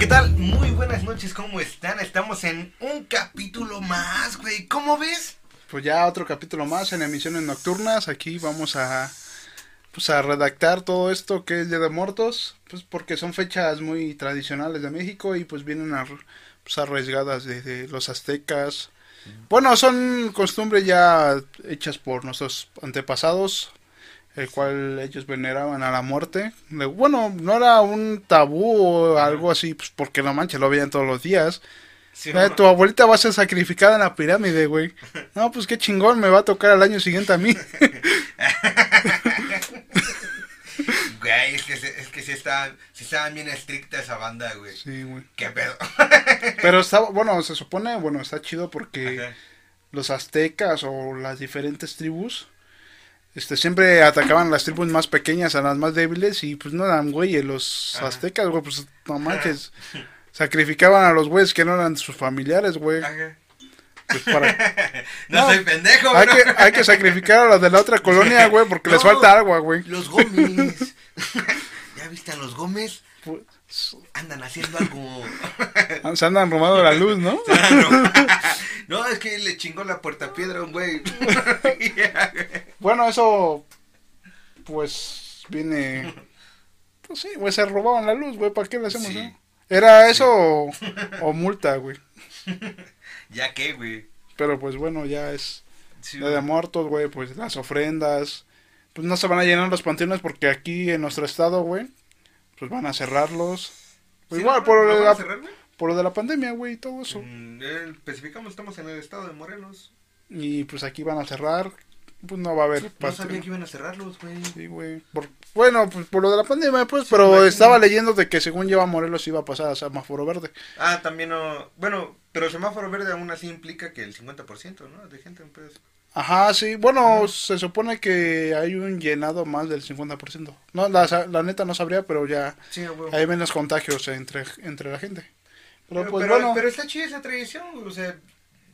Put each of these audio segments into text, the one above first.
¿qué tal? Muy buenas noches, ¿cómo están? Estamos en un capítulo más, güey. ¿Cómo ves? Pues ya otro capítulo más en emisiones nocturnas. Aquí vamos a pues a redactar todo esto que es Día de Muertos, pues porque son fechas muy tradicionales de México y pues vienen a, pues, arriesgadas desde los aztecas. Bueno, son costumbres ya hechas por nuestros antepasados, el cual ellos veneraban a la muerte. Bueno, no era un tabú o algo así, pues porque la mancha lo veían todos los días. Eh, tu abuelita va a ser sacrificada en la pirámide, güey. No, pues qué chingón, me va a tocar al año siguiente a mí. Güey, es que, es que sí, estaban, sí estaban bien estricta esa banda, güey. Sí, güey. ¿Qué pedo? Pero está, bueno, se supone, bueno, está chido porque los aztecas o las diferentes tribus, este, siempre atacaban las tribus más pequeñas a las más débiles y pues no eran güeyes los aztecas, güey, pues no manches. Sacrificaban a los güeyes que no eran sus familiares, güey. Pues no, soy pendejo, hay que, hay que sacrificar a los de la otra colonia, güey, porque les falta agua, güey. Los Gómez. ¿Ya viste a los Gómez? Andan haciendo algo. Se andan robando la luz, ¿no? no, es que le chingó la puerta piedra a un güey. bueno, eso. Pues viene. Pues sí, güey, se robaban la luz, güey. ¿Para qué le hacemos, no? Era eso o, multa, güey. ¿Ya qué, güey? Pero pues bueno, ya es. de muertos, güey, pues las ofrendas. Pues no se van a llenar los panteones porque aquí en nuestro estado, güey, pues van a cerrarlos. Pues igual, por, lo de la, por lo de la pandemia, güey, y todo eso. Mm, eh, especificamos, estamos en el estado de Morelos. Y pues aquí van a cerrar pues no va a haber. no sabía que iban a cerrarlos, güey. Sí, güey. bueno, pues por lo de la pandemia, pues, pero estaba leyendo de que según lleva Morelos iba a pasar a semáforo verde. Ah, también no. Bueno, pero semáforo verde aún así implica que el 50%, ¿no? De gente en Ajá, sí. Bueno, se supone que hay un llenado más del 50%. No, la, la neta no sabría, pero ya hay menos contagios entre, entre la gente. Pero, pues bueno. Pero está chida esa tradición, O sea,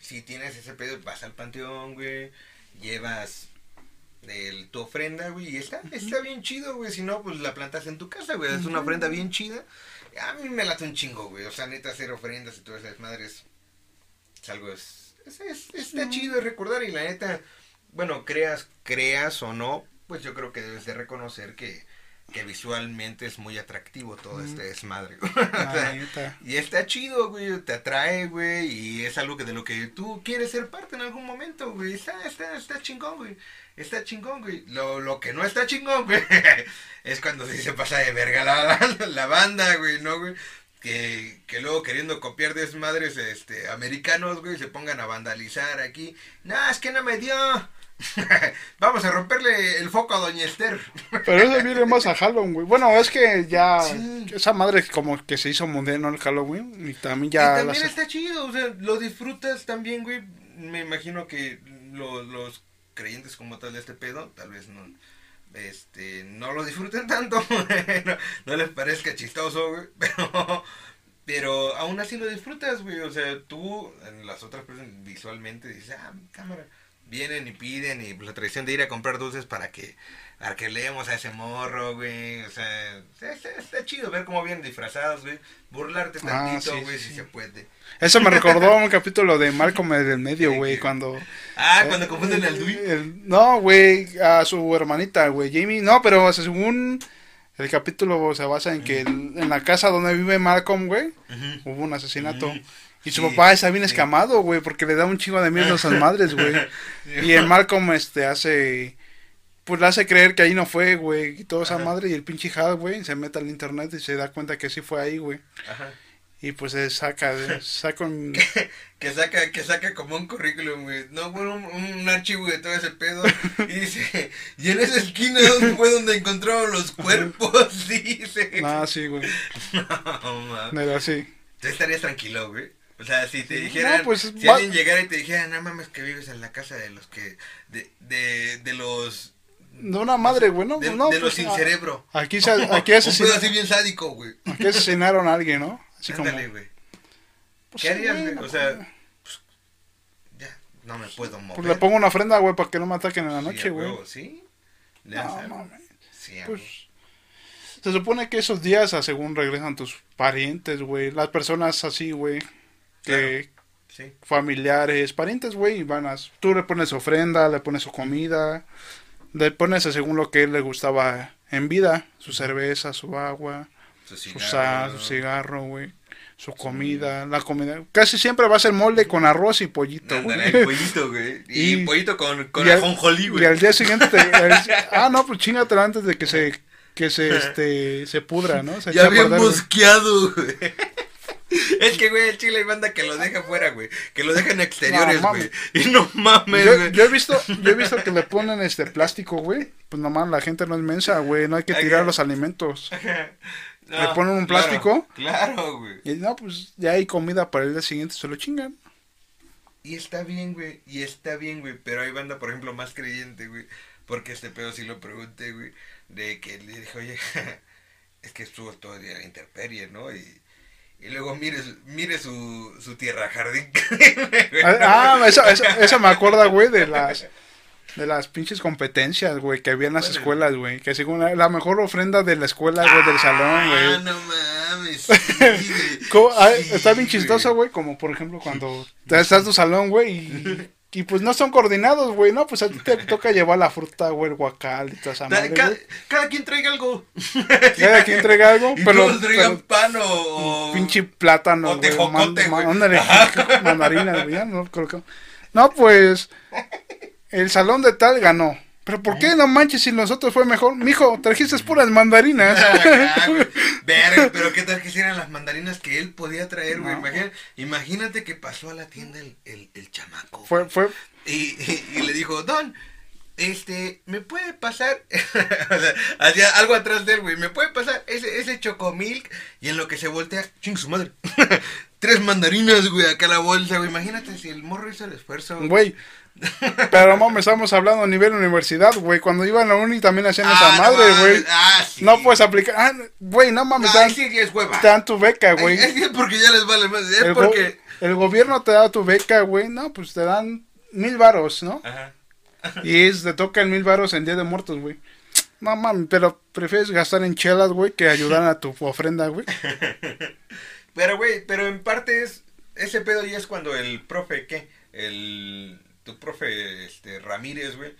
si tienes ese pedo, vas al panteón, güey llevas el, tu ofrenda, güey, y está, está bien chido, güey. Si no, pues la plantas en tu casa, güey. Es una ofrenda bien chida. A mí me late un chingo, güey. O sea, neta, hacer ofrendas y todas esas madres. Es algo, es, es, está chido recordar. Y la neta, bueno, creas, creas o no, pues yo creo que debes de reconocer que que visualmente es muy atractivo todo este desmadre, güey. y está chido, güey, te atrae, güey, y es algo que de lo que tú quieres ser parte en algún momento, güey. Está, está, está chingón, güey. Está chingón, güey. Lo, lo que no está chingón, güey, es cuando se pasa de verga la, la, banda, güey, ¿no, güey? Que, que, luego queriendo copiar desmadres este, americanos, güey, se pongan a vandalizar aquí. No, es que no me dio. Vamos a romperle el foco a Doña Esther. Pero eso viene más a Halloween, güey. Bueno, es que ya esa madre como que se hizo moderno el Halloween y también ya... también está chido, o sea, lo disfrutas también, güey. Me imagino que los creyentes como tal de este pedo, tal vez no, este, no lo disfruten tanto, no, les parezca chistoso, güey, pero... Pero aún así lo disfrutas, güey. O sea, tú, las otras personas, visualmente dices, ah, cámara vienen y piden y la tradición de ir a comprar dulces para que para que leemos a ese morro, güey. O sea, está, chido ver cómo vienen disfrazados, güey. Burlarte ah, tantito, güey, si se puede. Eso me recordó un capítulo de Malcolm del medio, güey, cuando... Ah, cuando eh, confunden al Dewey. no, güey, a su hermanita, güey, Jamie. No, pero según el capítulo se basa en que en la casa donde vive Malcolm, güey, hubo un asesinato. Y su papá está bien escamado, güey, porque le da un chingo de miedo a esas madres, güey. y el Malcolm, este, hace... Pues le hace creer que ahí no fue, güey, y toda esa madre. Y el pinche Hal, güey, se mete al internet y se da cuenta que sí fue ahí, güey. Ajá. Y pues se saca, saca un... que, saca, que saca como un currículum, güey. No, bueno, un, archivo de todo ese pedo. Y dice, y en esa esquina fue donde encontraron los cuerpos, dice. Ah, sí, güey. No, no. Era así. Tú estarías tranquilo, güey. O sea, si te dijeran, pues, si alguien llegara y te dijera, no mames que vives en la casa de los que, de, de, de los... De una madre, güey, ¿no? De, no, de los pues, sin cerebro. Aquí, se, aquí asesinaron... así bien sádico, güey. Aquí asesinaron a alguien, ¿no? Así Ándale, güey. Pues ¿Qué harías, güey? O sea, pues, ya, no me puedo mover. Pues le pongo una ofrenda, güey, para que no me ataquen en la noche, güey. ¿Sí? no, mames. Sí, pues... Se supone que esos días, a según regresan tus parientes, güey. Las personas así, güey. Que. Sí. Familiares, parientes, güey. Van a. Tú le pones ofrenda, le pones su comida. Le pones a según lo que él le gustaba en vida. Su cerveza, su agua, Su su cigarro, sal, ¿no? su cigarro, güey. Su comida, la comida. Casi siempre va a ser molde con arroz y pollito, güey. Pollito, güey. Y, Y- pollito con, con y al- ajonjolí, güey. Y al día siguiente te- al- ah, no, pues chingatelo antes de que se que se este se pudra, ¿no? Se Ya bien mosqueado, güey. Es que, güey, el chile hay banda que lo deja fuera, güey. Que lo deja en exteriores, No, güey. y no mames, Yo, güey. yo he visto, yo he visto que le ponen este plástico, güey. Pues nomás la gente no es mensa, güey. No hay que tirar los alimentos. No, ¿Le ponen un claro, plástico? Claro, güey. Y no, pues ya hay comida para el día siguiente, se lo chingan. Y está bien, güey. Y está bien, güey. Pero hay banda, por ejemplo, más creyente, güey. Porque este pedo sí lo pregunté, güey. De que le dije, oye, es que estuvo todo el día en la intemperie, ¿no? Y, y luego mire, mire su, su tierra jardín. Ah, eso, eso, eso me acuerda, güey, de las de las pinches competencias, güey, que había en las escuelas, güey. Que según la, la mejor ofrenda de la escuela, güey, del salón, Ah, güey. no mames. sí, ah, Sí, está bien chistoso, güey, como por ejemplo cuando estás en tu salón, güey, y, y pues no son coordinados, güey, no, pues a ti te toca llevar la fruta, güey, el guacal y toda esa madre, güey. cada quien traiga algo. Cada quien entrega algo, Y pero, todos traigan pero pan o. pinche plátano, o güey, tejocote, güey. ándale, mandarinas, güey, no creo que- No, pues, el salón de tal ganó. ¿Pero por qué no manches si nosotros fue mejor? Mijo, trajiste puras mandarinas. Güey. Verga, pero qué tal que hicieran las mandarinas que él podía traer, güey. No. Imagínate que pasó a la tienda el, el, el chamaco. fue, fue, Y, y, y le dijo, Don, este, ¿me puede pasar? o sea, hacía algo atrás de él, güey. ¿Me puede pasar ese, ese chocomilk? Y en lo que se voltea, ching su madre. Tres mandarinas, güey, acá a la bolsa, güey. Imagínate si el morro hizo el esfuerzo. Güey. Pero mames, estamos hablando a nivel universidad, güey. Cuando iba a la uni también hacían Ah, esa no madre, güey. Ah, sí. No puedes aplicar. Ah, güey, no mames, te Ah, dan, sí, es hueva. te dan tu beca, güey. Es porque ya les vale más. Es El, go- porque. el gobierno te da tu beca, güey. No, pues te dan mil varos, ¿no? Ajá. Y es, te toca el mil varos en Día de Muertos, güey. No mames, pero prefieres gastar en chelas, güey, que ayudar a tu ofrenda, güey. Pero, güey, pero en parte es. Ese pedo ya es cuando el profe, ¿qué? El. Tu profe, este, Ramírez, güey.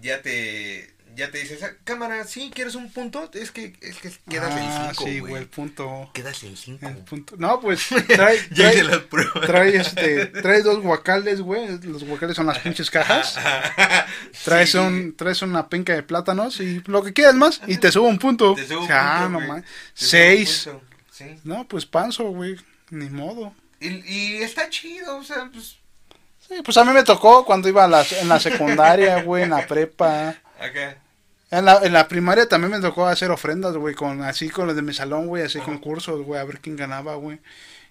Ya te. Ya te dice, "Esa cámara, sí, ¿quieres un punto? Es que, es que quedas ah, en 5, sí, güey. el punto. Quedas en 5. El punto. No, pues trae, trae, las pruebas. trae, este, trae dos guacales, güey. Los guacales son las pinches cajas. Traes, Sí. un, traes una penca de plátanos y lo que quieras más y te subo un punto. Te subo un ah, punto, no un Seis. punto, Sí. No, pues panzo, güey. Ni modo. Y, y está chido, o sea, pues. Sí, pues a mí me tocó cuando iba a la, en la secundaria, güey, en la prepa. Acá. En la, en la primaria también me tocó hacer ofrendas, güey, con así con los de mi salón, güey, así Ajá. concursos, güey, a ver quién ganaba, güey.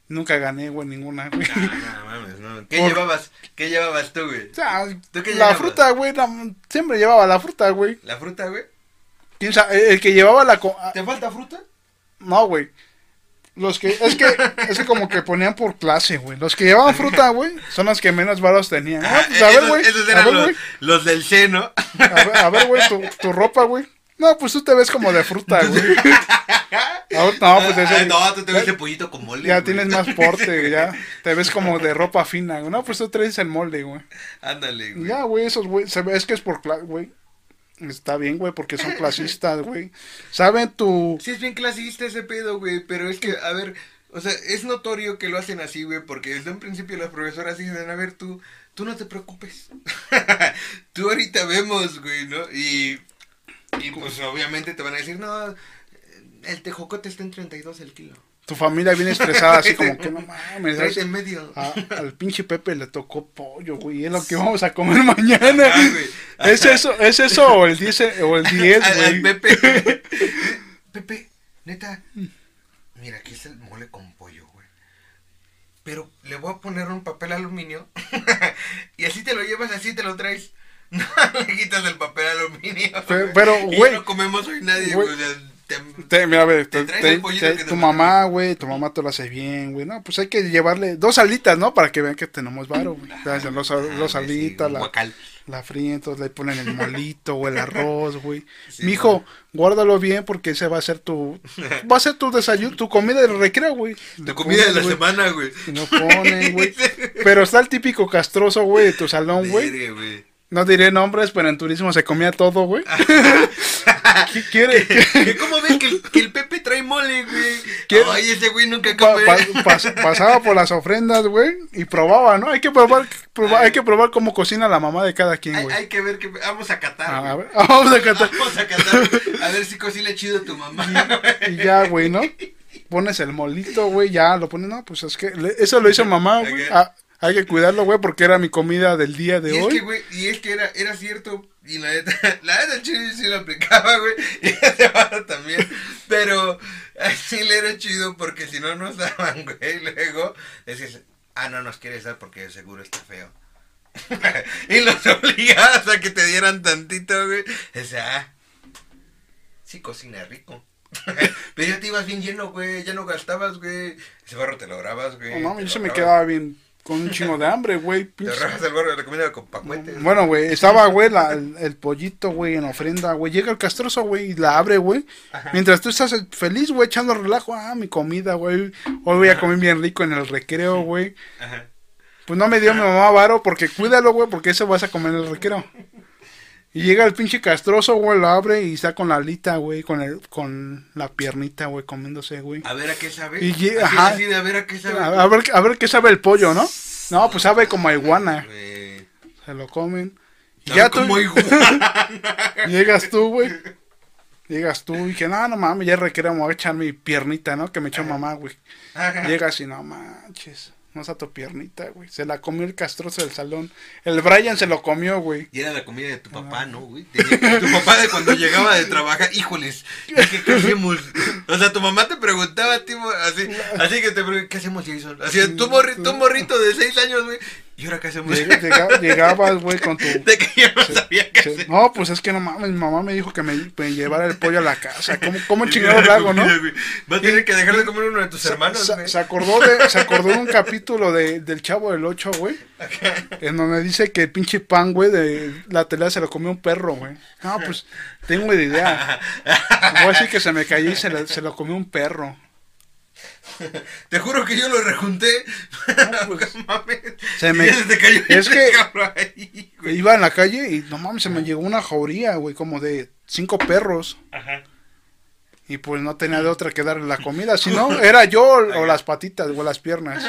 Nunca gané, güey, ninguna, güey. Ah, no mames, no. ¿Qué Por- llevabas? ¿Qué llevabas tú, güey? O sea, ¿Tú qué la fruta, güey, la- siempre llevaba la fruta, güey. ¿La fruta, güey? ¿Quién sabe? El que llevaba la... co- ¿Te falta fruta? No, güey. Los que, es que, es que como que ponían por clase, güey. Los que llevaban fruta, güey, son los que menos varos tenían. Ah, pues, a ver, güey. esos A eran ver, los, güey. los del seno. A ver, a ver, güey, tu, tu ropa, güey. No, pues tú te ves como de fruta, güey. Ahora, no, pues Ah, ese, no, tú te ves de pollito con mole. ya güey. tienes más porte, ya. Te ves como de ropa fina, güey. No, pues tú traes el molde, güey. Ándale, güey. Ya, güey, esos, güey, se ve, es que es por clase, güey. Está bien, güey, porque son clasistas, güey. Saben tu... Sí, es bien clasista ese pedo, güey. Pero es que, a ver, o sea, es notorio que lo hacen así, güey. Porque desde un principio las profesoras dicen, a ver, tú, tú no te preocupes. tú ahorita vemos, güey, ¿no? Y, y pues obviamente te van a decir, no, el tejocote está en 32 el kilo. Tu familia viene estresada, así como que no mames. ¿sabes? en medio. A- al pinche Pepe le tocó pollo, güey. Es lo que vamos a comer mañana. ¿Es eso, ¿Es eso o el 10, o el 10 Al- al güey? Pepe. Pepe, neta. Mira, aquí está el mole con pollo, güey. Pero le voy a poner un papel aluminio. y así te lo llevas, así te lo traes. No le quitas el papel aluminio. Pero- güey. no comemos hoy nadie, Güey. güey. Te- Te- mira, a ver, Te tu mamá, güey, tu mamá te lo hace bien, güey. No, pues hay que llevarle dos alitas, ¿no? Para que vean que tenemos varo, güey. O sea, Los, los sí, alitas, la. La fríen, entonces le ponen el molito o el arroz, güey. Mijo, guárdalo bien porque ese va a ser tu. Va a ser tu desayuno, tu comida de recreo, güey. Tu comida de la semana, güey. No ponen, güey. Pero está el típico castroso, güey, de tu salón, güey. No diré nombres, pero en turismo se comía todo, güey. ¿Qué quiere? ¿Cómo ves que, que, el Pepe trae mole, güey? Ay, ese güey nunca come. pasaba por las ofrendas, güey, y probaba, ¿no? Hay que probar, hay que probar cómo cocina la mamá de cada quien, güey. Hay, que ver que vamos a catar. a ver, vamos a catar. Vamos a catar. A ver si cocina chido tu mamá. Y, ya, güey, ¿no? Pones el molito, güey, ya lo pones, no, pues es que eso lo hizo mamá, güey. Ah, hay que cuidarlo, güey, porque era mi comida del día de y hoy. Es que, güey, y es que era, era cierto. Y la neta, la neta, chido sí lo aplicaba, güey. Y ese vato también. Pero así le era chido porque si no nos daban, güey. Luego decías, ah, no nos quieres dar porque seguro está feo. y los obligabas a que te dieran tantito, güey. O sea, ah, sí cocina rico. Pero ya te ibas bien lleno, güey. Ya no gastabas, güey. Ese barro te lo grabas, güey. No, no, yo se me quedaba bien con un chingo de hambre, güey. Te rajas el barro de la comida con pacuetes. Bueno, güey, estaba, güey, el, pollito, güey, en ofrenda, güey. Llega el castroso, güey, y la abre, güey. Mientras tú estás feliz, güey, echando relajo. Ah, mi comida, güey. Hoy voy a comer bien rico en el recreo, güey. Pues no me dio mi mamá varo porque cuídalo, güey, porque eso vas a comer en el recreo. Y llega el pinche castroso, güey, lo abre y está con la alita, güey, con el, con la piernita, güey, comiéndose, güey. A ver a qué sabe. Y ajá, de a ver a qué sabe. A, ver, a ver qué sabe el pollo, ¿no? No, pues sabe como iguana. Se lo comen. Y ya tú. llegas tú, güey. Llegas tú y que no, no mames, ya requeremos echar mi piernita, ¿no? Que me echó mamá, güey. Llegas y no manches a tu piernita, güey. Se la comió el castroso del salón. El Brian se lo comió, güey. Y era la comida de tu papá, ¿no, güey? tu papá de cuando llegaba de trabajar, híjoles, ¿qué, hacemos? O sea, tu mamá te preguntaba, tipo, así, así que te preguntaba, ¿qué hacemos, Jason? Así, tu, morrito, morrito de seis años, güey. ¿Y ahora qué hacemos? llegabas, güey, con tu... De que yo no sabía qué hacer. No, pues es que no mames, mi mamá me dijo que me, llevara el pollo a la casa. ¿Cómo, cómo chingados lo hago, no? Va a tener que dejar de comer uno de tus hermanos, se, se, acordó de, se acordó de un capítulo de, del Chavo del Ocho, güey. En donde dice que el pinche pan, güey, de la tela se lo comió un perro, güey. No, pues, tengo idea. Voy a decir que se me cayó y se, se lo comió un perro. Te juro que yo lo rejunté. Pues, se me... es que iba en la calle y no mames, se me llegó una jauría, güey, como de cinco perros. Ajá. Y pues no tenía de otra que darle la comida, si no, era yo o las patitas o las piernas.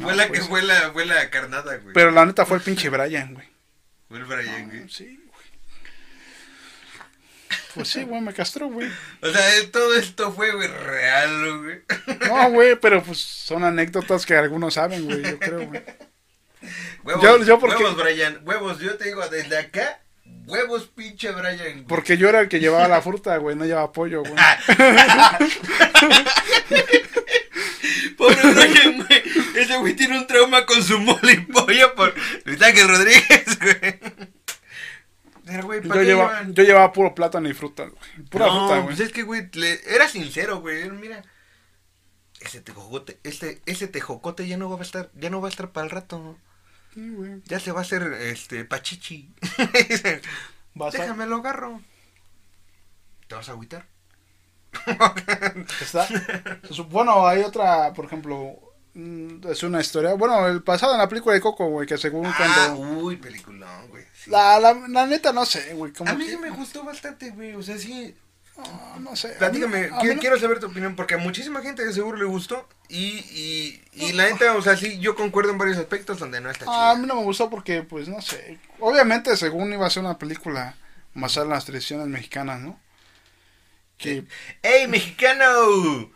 fue la que pues. fue la, fue la carnada, güey. Pero la neta fue el pinche Brian, güey. Fue el Brian, güey. Sí. Pues sí, güey, me castró, güey. O sea, todo esto fue, güey, real, güey. No, güey, pero pues son anécdotas que algunos saben, güey, yo creo, güey. Huevos, yo, porque... huevos, Brian. Huevos, yo te digo, desde acá, huevos, pinche Brian. Porque yo era el que llevaba la fruta, güey, no llevaba pollo, güey. Pobre Brian, güey. Ese güey tiene un trauma con su mole y pollo por Luis Ángel Rodríguez, güey yo, llevaba, yo llevaba puro plátano y fruta, güey. Pura fruta, güey. Pues es que, güey, era sincero, güey. Mira, ese tejocote, este, ese tejocote ya no va a estar, ya no va a estar para el rato. Sí, güey. Ya se va a hacer, este, pachichi. Déjame lo agarro. ¿Te vas a agüitar? Está, bueno, hay otra, por ejemplo, mm, es una historia. Bueno, el pasado en la película de Coco, güey, que según ah, cuando. Uy, peliculón, güey. La, la, la, neta no sé, güey. A mí sí me gustó bastante, güey. O sea, sí. no sé. Platícame, quiero, saber tu opinión porque a muchísima gente de seguro le gustó y, y, y la neta, o sea, sí, yo concuerdo en varios aspectos donde no está chido. A mí no me gustó porque, pues, no sé. Obviamente, según iba a ser una película basada en las tradiciones mexicanas, ¿no? Que... ¡Ey, mexicano!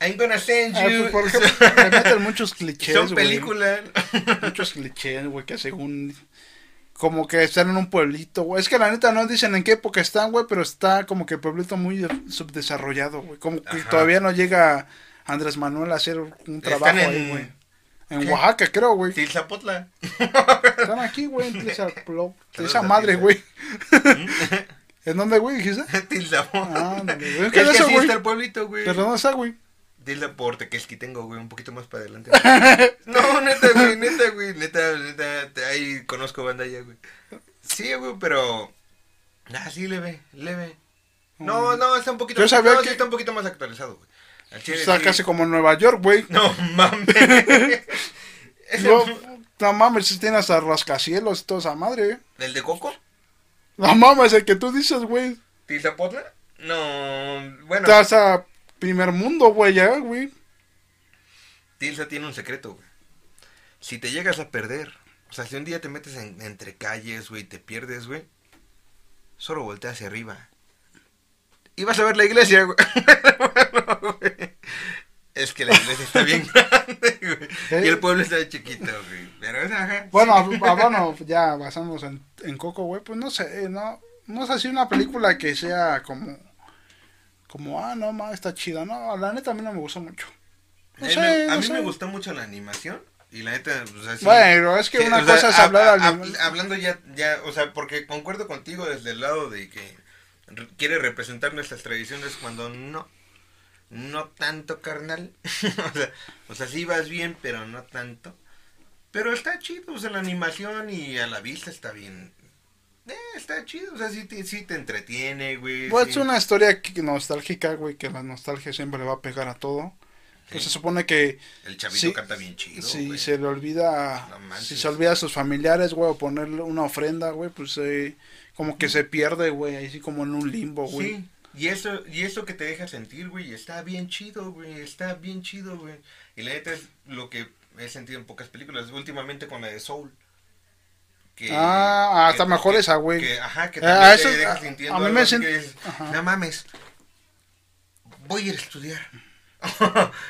I'm gonna send ah, you. por ejemplo, me meten muchos clichés, Son películas. Muchos clichés, güey, que según como que están en un pueblito, güey. Es que la neta no dicen en qué época están, güey, pero está como que el pueblito muy subdesarrollado, güey. Como que todavía no llega Andrés Manuel a hacer un trabajo ahí, güey. En Oaxaca, creo, güey. Tilzapotla. Están aquí, güey, en Tilzapotla. Esa madre, güey. ¿En dónde, güey, dijiste? Tilzapotla. Ah, no, güey. Es que, es que así está el pueblito, güey. ¿Pero dónde está, güey? Tilda por Tekeski tengo, güey, un poquito más para adelante. no, neta, güey, neta, güey, neta, neta, ahí conozco banda ya, güey. Sí, güey, pero... Ah, sí, leve, leve. No, no, está un poquito, Yo sabía no, que- sí está un poquito más actualizado, güey. Chile, Está sí. casi como en Nueva York, güey. No, mames. No, no mames, si tiene hasta rascacielos y toda esa madre. ¿eh? ¿El de Coco? No mames, el que tú dices, güey. ¿Tizapotla? No, bueno. Está hasta primer mundo, güey, ya, güey. Tilsa tiene un secreto, güey. Si te llegas a perder, o sea, si un día te metes en- entre calles, güey, y te pierdes, güey, solo voltea hacia arriba. Y vas a ver la iglesia, güey. Bueno, güey. Es que la iglesia está bien grande, güey. Y el pueblo está chiquito, güey. Pero ajá. Bueno, sí. ah, bueno, ya basándonos en, en Coco, güey, pues no sé, eh, no, no es así una película que sea como, como, ah, no, ma, está chida, no, la neta a mí no me gustó mucho. No A mí sé, me- a no mí sé. me gustó mucho la animación. Y la neta, o sea, sí- Bueno, es que Sí, una sea, cosa es hab- hablar hab- al hablando ya, ya, o sea, porque concuerdo contigo desde el lado de que re- quiere representar nuestras tradiciones cuando no, no tanto carnal, o sea, o sea, sí vas bien, pero no tanto, pero está chido, o sea, la animación y a la vista está bien, eh, está chido, o sea, sí te, sí te entretiene, güey. Pues sí. es una historia nostálgica, güey, que la nostalgia siempre le va a pegar a todo. Pues se supone que El chavito sí, canta bien chido, si güey. se le olvida, No si se olvida a sus familiares, güey, o ponerle una ofrenda, güey, pues eh, como que se pierde, güey, ahí sí como en un limbo, güey. Sí, y eso, y eso que te deja sentir, güey, está bien chido, güey, está bien chido, güey. Y la neta es lo que he sentido en pocas películas, últimamente con la de Soul. Que, Ah, hasta que- mejor que- esa, güey. que, ajá, que Ah, también eso- te deja a- sintiendo a mí me sien- que no mames, voy a ir a estudiar.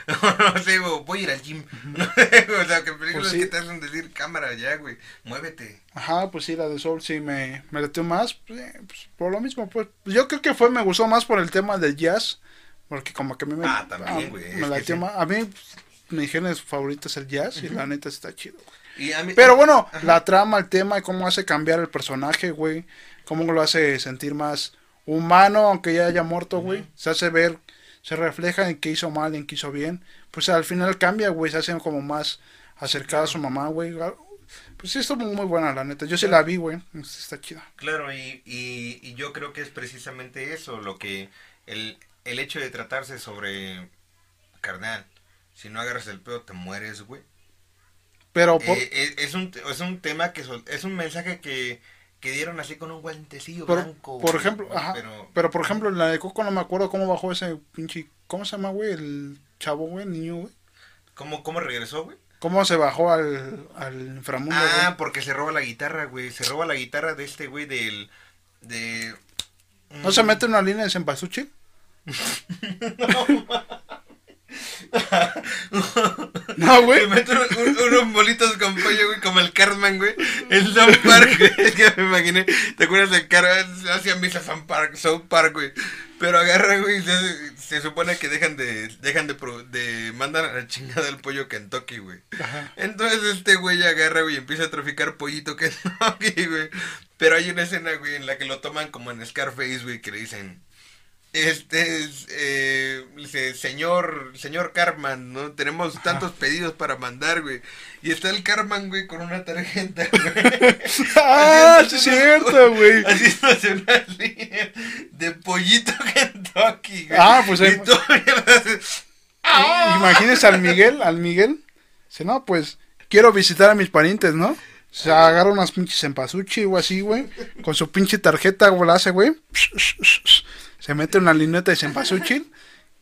no sé, güey, voy a ir al gym. o sea, que películas Pues sí. que te hacen decir, cámara ya, güey, muévete. Ajá, pues sí, la de Soul sí me, me latió más, pues, eh, pues, por lo mismo, pues, yo creo que fue, me gustó más por el tema del jazz, porque como que a mí me, Ah, también, güey, me latió sí. más, a mí pues, mi género favorito es el jazz y la neta está chido. Y a mí- Pero bueno, Ajá. la trama, el tema, y cómo hace cambiar el personaje, güey, cómo lo hace sentir más humano, aunque ya haya muerto, güey, se hace ver, se refleja en qué hizo mal y en qué hizo bien, pues al final cambia, güey, se hace como más acercada a su mamá, güey, pues sí, estuvo muy buena, la neta, yo sí la vi, güey, está chida. Claro, y, y, y yo creo que es precisamente eso, lo que el, el hecho de tratarse sobre carnal, si no agarras el pedo te mueres, güey. Pero por, Eh, eh, es, un, es un tema que sol- es un mensaje que, que dieron así con un guantecillo por, blanco. por ejemplo, güey, ajá, Pero, pero por ejemplo, en la de Coco no me acuerdo cómo bajó ese pinche, ¿cómo se llama, güey? El chavo, güey, el niño, güey. ¿cómo, ¿cómo regresó, güey? ¿Cómo se bajó al, al inframundo, Ah, güey? porque se roba la guitarra, güey. Se roba la guitarra de este güey del... De... ¿No se mete una línea de cempasúchil? No, güey. Se mete un- un- unos bolitos con pollo, güey, como el Cartman, güey. En South Park, güey. Es que me imaginé. ¿Te acuerdas del Cartman? Hacían misa South Park, South Park, güey. Pero agarra, güey, se, se supone que dejan de, dejan de, pro- de, mandan a la chingada el pollo Kentucky, güey. Ajá. Entonces este güey agarra, güey, y empieza a traficar pollito Kentucky, güey. Pero hay una escena, güey, en la que lo toman como en Scarface, güey, que le dicen... Este es, eh, dice, señor, señor Carman, ¿no? Tenemos tantos pedidos para mandar, güey. Y está el Carman, güey, con una tarjeta, güey. Ah, sí es cierto, güey. Haciéndose una línea de pollito Kentucky, güey. Ah, pues, eh, ¡Ah! Imagínese al Miguel, al Miguel. Dice, no, pues, quiero visitar a mis parientes, ¿no? Se agarra unas pinches empasuchi o así, güey. Con su pinche tarjeta, güey, la hace, güey. Se mete una lineta de cempasúchil.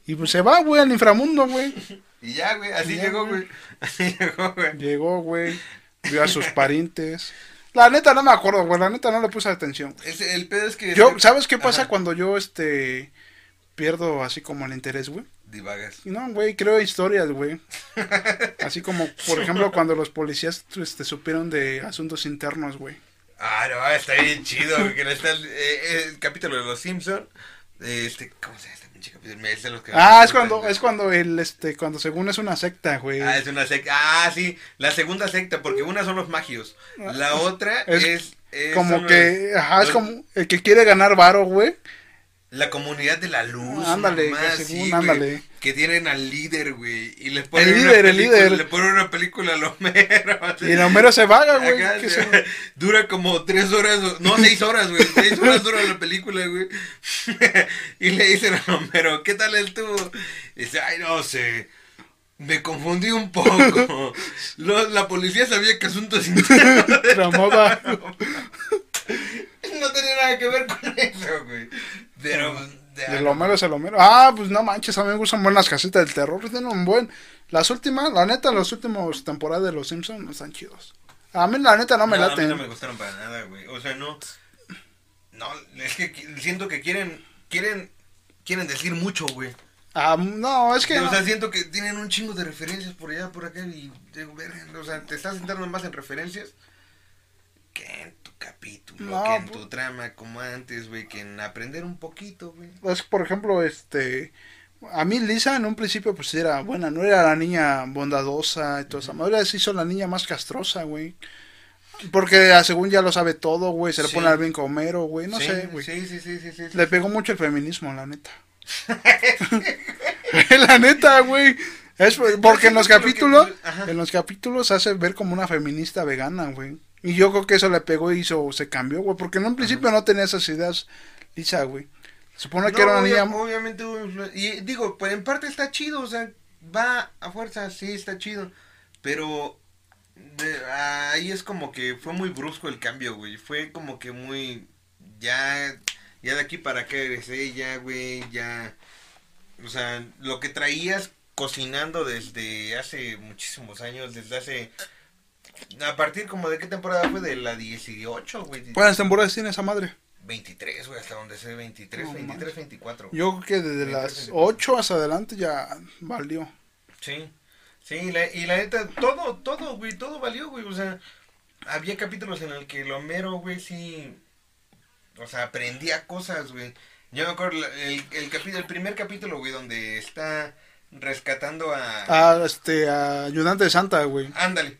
Y pues se va, güey, al inframundo, güey. Y ya, güey, así Ya, llegó, güey. Así llegó, güey. Llegó, güey. Vio a sus parientes. La neta no me acuerdo, güey. La neta no le puse atención. Es- el pedo es que... Yo, ¿sabes qué pasa Ajá. cuando yo, este, pierdo así como el interés, güey? Divagas. No, güey, creo historias, güey. Así como, por ejemplo, cuando los policías este, supieron de asuntos internos, güey. Ah, no, está bien chido, no está el, eh, el capítulo de los Simpson. Este, ¿cómo se llama este pinche capítulo? Es de los que Ah, es cuando, es cuando el, este, cuando según es una secta, güey. Ah, es una secta. Ah, sí, la segunda secta, porque una son los magios. La otra Es es. es- como que, los- ajá, es los- como el que quiere ganar varo, güey. La comunidad de la luz. Ándale, que, ándale. que tienen al líder, güey. Y le ponen el líder, el líder. Le ponen una película a Homero. Y el Homero se vaga, güey. Dura como tres horas, no, seis horas, güey. Seis horas dura la película, güey. y le dicen a Homero, ¿qué tal el tubo? Y dice, ay, no sé. Me confundí un poco. la policía sabía que asuntos internos. No tenía nada que ver con eso, güey. Pero. De lo Homero es el Homero. Ah, pues no manches, a mí me gustan buenas casitas del terror. Tienen un buen. Las últimas, la neta, las últimas temporadas de Los Simpsons están chidos. A mí, la neta, no me laten. A mí no me gustaron para nada, güey. O sea, no. No, es que siento que quieren. Quieren. Quieren decir mucho, güey. Ah, no, es que. O sea, siento que tienen un chingo de referencias por allá, por acá. Y. o sea, te estás sentando más en referencias que tu que en tu pues trama como antes, güey, que en aprender un poquito, güey. Pues, por ejemplo, este... A mí Lisa en un principio pues era buena, no era la niña bondadosa y toda esa madre, se hizo la niña más castrosa, güey. Porque ah, según ya lo sabe todo, güey, se le pone al bien comero, güey, no sé, güey. Sí, sí, sí, sí, Le pegó mucho el feminismo, la neta. la neta, güey. Es porque en los capítulos, en los capítulos hace ver como una feminista vegana, güey. Y yo creo que eso le pegó y hizo, se cambió, güey. Porque en un principio no tenía esas ideas Lisa, güey. Supone que era una niña. Obviamente, y digo, pues en parte está chido, o sea, va a fuerza, sí, está chido. Pero ahí es como que fue muy brusco el cambio, güey. Fue como que muy. Ya. Ya de aquí para acá eres ella, güey. Ya. O sea, lo que traías cocinando desde hace muchísimos años, desde hace a partir como de qué temporada fue, de la 18, güey. ¿Cuántas temporadas tiene esa madre? 23, güey, hasta donde se 23, 23, 24. Yo creo que desde las 8 hasta adelante ya valió. Sí, sí, y la neta, todo, todo, güey, todo valió, güey, o sea, había capítulos en el que el Homero, güey, sí, o sea, aprendía cosas, güey. Yo me acuerdo el, el, capítulo, el primer capítulo, güey, donde está rescatando a... Ah, este, a ayudante de Santa, güey. Ándale.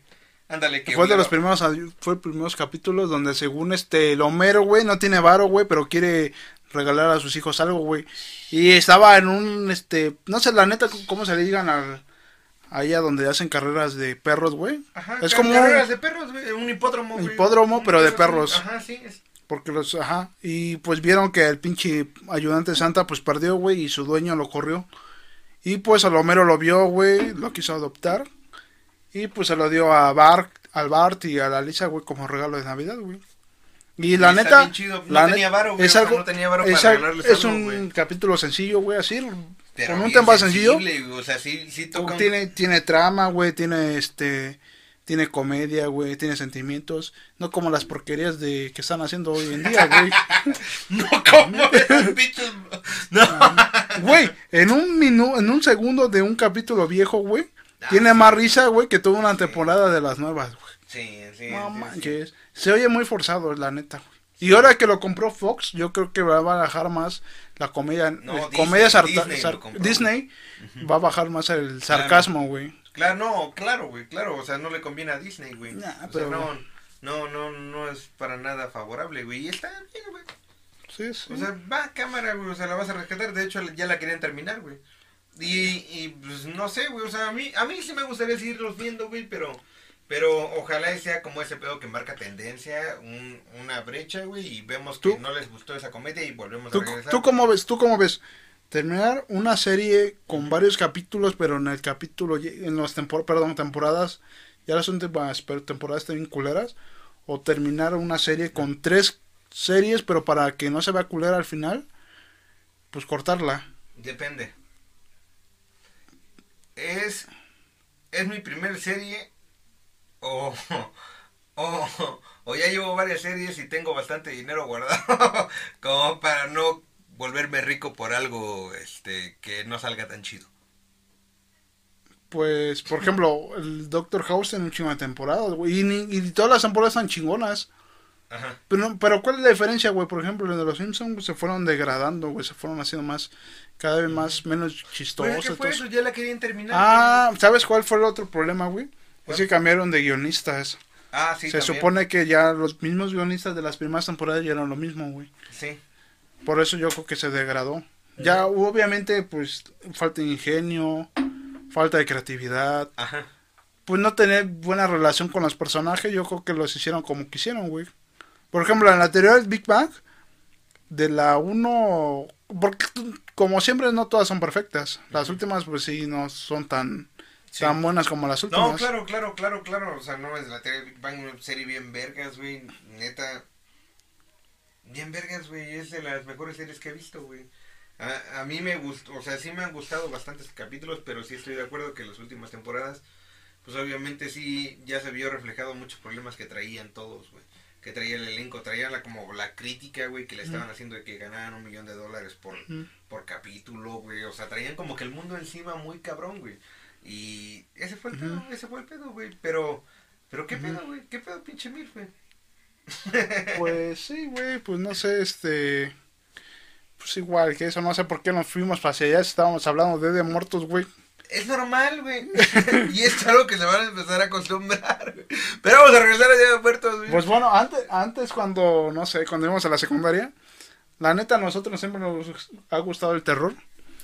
Ándale, que fue de los primeros fue primeros capítulos donde según este el Homero, güey, no tiene varo, güey, pero quiere regalar a sus hijos algo, güey. Y estaba en un este, no sé la neta cómo se le digan al allá donde hacen carreras de perros, güey. Ajá, es como carreras de perros, güey, un hipódromo, güey. Hipódromo, pero de perros. Ajá, sí, es. Porque los, ajá, y pues vieron que el pinche ayudante Santa pues perdió, güey, y su dueño lo corrió. Y pues el Homero lo vio, güey, lo quiso adoptar y pues se lo dio a Bart, al Bart y a la Lisa, güey, como regalo de Navidad, güey. Y la neta, No tenía varo, güey, es algo, no tenía varo es, para es un capítulo sencillo, güey, así, con un tema sencillo. O sea, sí, sí toca tiene, tiene trama, güey, tiene este, tiene comedia, güey, tiene sentimientos, no como las porquerías de que están haciendo hoy en día, güey. no como esos bichos. No. Güey, en un minuto, en un segundo de un capítulo viejo, güey, Tiene más risa, güey, que toda una temporada de las nuevas, güey. Sí, sí. No manches. Se oye muy forzado, la neta, güey. Y ahora que lo compró Fox, yo creo que va a bajar más la comedia. No, eh, comedia Disney, Disney va a bajar más el sarcasmo, güey. Claro. no, claro, güey, claro. O sea, no le conviene a Disney, güey. pero... no, no, no, no es para nada favorable, güey. Y está bien, güey. Sí, sí. O sea, va a cámara, güey. O sea, la vas a rescatar. De hecho, ya la querían terminar, güey. Y, y pues no sé, güey, o sea, a mí, a mí sí me gustaría seguirlos viendo, güey, pero, pero ojalá sea como ese pedo que marca tendencia, un, una brecha, güey, y vemos que no les gustó esa comedia y volvemos a regresar. ¿Tú cómo ves? ¿Tú cómo ves? Terminar una serie con varios capítulos, pero en el capítulo, en las tempor perdón, temporadas, ya las últimas temporadas están culeras, o terminar una serie con tres series, pero para que no se vea culera al final, pues cortarla. Depende es, es mi primer serie o, o, o, ya llevo varias series y tengo bastante dinero guardado como para no volverme rico por algo este que no salga tan chido. Pues, por ejemplo, el Doctor House tiene un chingo temporadas. Y, y, todas las temporadas están chingonas. Ajá. Pero, pero ¿cuál es la diferencia, güey? Por ejemplo, los de los Simpsons se fueron degradando, güey. Se fueron haciendo más cada vez más menos chistoso. Pues, ¿qué fue eso? Ya la querían terminar. Ah, ¿sabes cuál fue el otro problema, güey? Es que cambiaron de guionistas. Ah, sí. Se supone que ya los mismos guionistas de las primeras temporadas ya eran lo mismo, güey. Sí. Por eso yo creo que se degradó. Ya obviamente pues falta de ingenio, falta de creatividad. Ajá. Pues no tener buena relación con los personajes, yo creo que los hicieron como quisieron, güey. Por ejemplo, en la anterior Big Bang, de la 1, porque como siempre no todas son perfectas. Las últimas pues sí no son tan Sí. tan buenas como las últimas. No, claro, claro, claro, claro. O sea, no es la de Big Bang, una serie bien vergas, güey. Neta. Bien vergas, güey. Es de las mejores series que he visto, güey. A, a mí me gustó, o sea, sí me han gustado bastantes capítulos, pero sí estoy de acuerdo que las últimas temporadas, pues obviamente sí, ya se vio reflejado muchos problemas que traían todos, güey. Que traía el elenco, traían la, como la crítica, güey, que le estaban haciendo de que ganaran un millón de dólares por, por capítulo, güey. O sea, traían como que el mundo encima muy cabrón, güey. Y ese fue el pedo, ese fue el pedo, güey. Pero, pero qué pedo, güey. ¿Qué pedo, pinche mil, güey? Pues sí, güey, pues no sé, este... Pues igual que eso, no sé por qué nos fuimos hacia allá, estábamos hablando de de muertos, güey. Es normal, güey. y es algo que se van a empezar a acostumbrar, güey. Pero vamos a regresar a Día de Muertos, güey. Pues bueno, antes, antes cuando, no sé, cuando íbamos a la secundaria, la neta a nosotros siempre nos ha gustado el terror.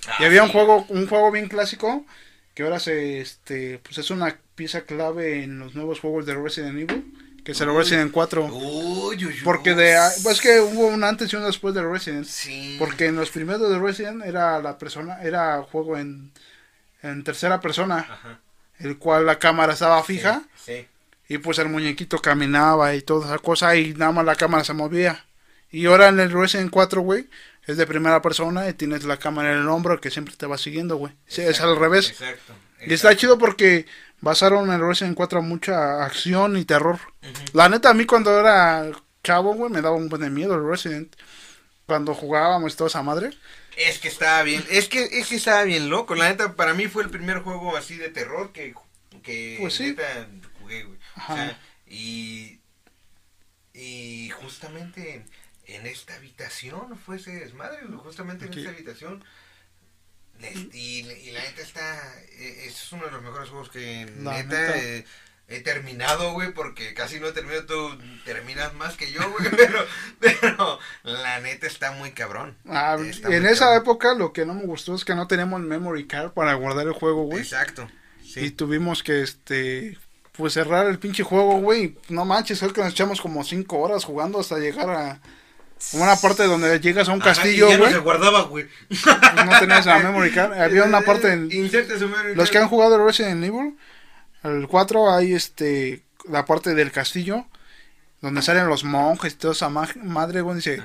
Ah, y había un juego, un juego bien clásico, que ahora se, este, pues es una pieza clave en los nuevos juegos de Resident Evil, que es el Uy. Resident 4. Uy, uy, uy. Porque de, pues que hubo un antes y un después de Resident. Sí. Porque en los primeros de Resident era la persona, era juego en, en tercera persona, Ajá. el cual la cámara estaba fija Sí. y pues el muñequito caminaba y toda esa cosa y nada más la cámara se movía. Y ahora en el Resident 4, güey, es de primera persona y tienes la cámara en el hombro que siempre te va siguiendo, güey. Es al revés. Exacto. Y está chido porque basaron en el Resident 4 mucha acción y terror. La neta, a mí cuando era chavo, güey, me daba un buen de miedo el Resident. Cuando jugábamos toda esa madre. Es que estaba bien, es que, es que estaba bien loco. La neta, para mí fue el primer juego así de terror que, que Pues sí. neta jugué, güey. O Ajá. sea, y, y justamente en, en esta habitación fue ese desmadre, güey, justamente en esta habitación. le- y, y la neta está, eh, es uno de los mejores juegos que La neta, neta. eh, he terminado, güey, porque casi no he terminado, tú terminas más que yo, güey, pero, pero la neta está muy cabrón. Ah, Está en muy esa cabrón. época lo que no me gustó es que no teníamos memory card para guardar el juego, güey. Exacto. Y tuvimos que, este, pues cerrar el pinche juego, güey. No manches, creo que nos echamos como cinco horas jugando hasta llegar a una parte donde llegas a un Ajá, castillo, y ya no güey. se guardaba, güey. pues no tenías la memory card. Había una parte en... Inserte su memory Los que card. han jugado Resident Evil, el 4 hay este, la parte del castillo donde salen los monjes y toda esa ma- madre, güey, dice,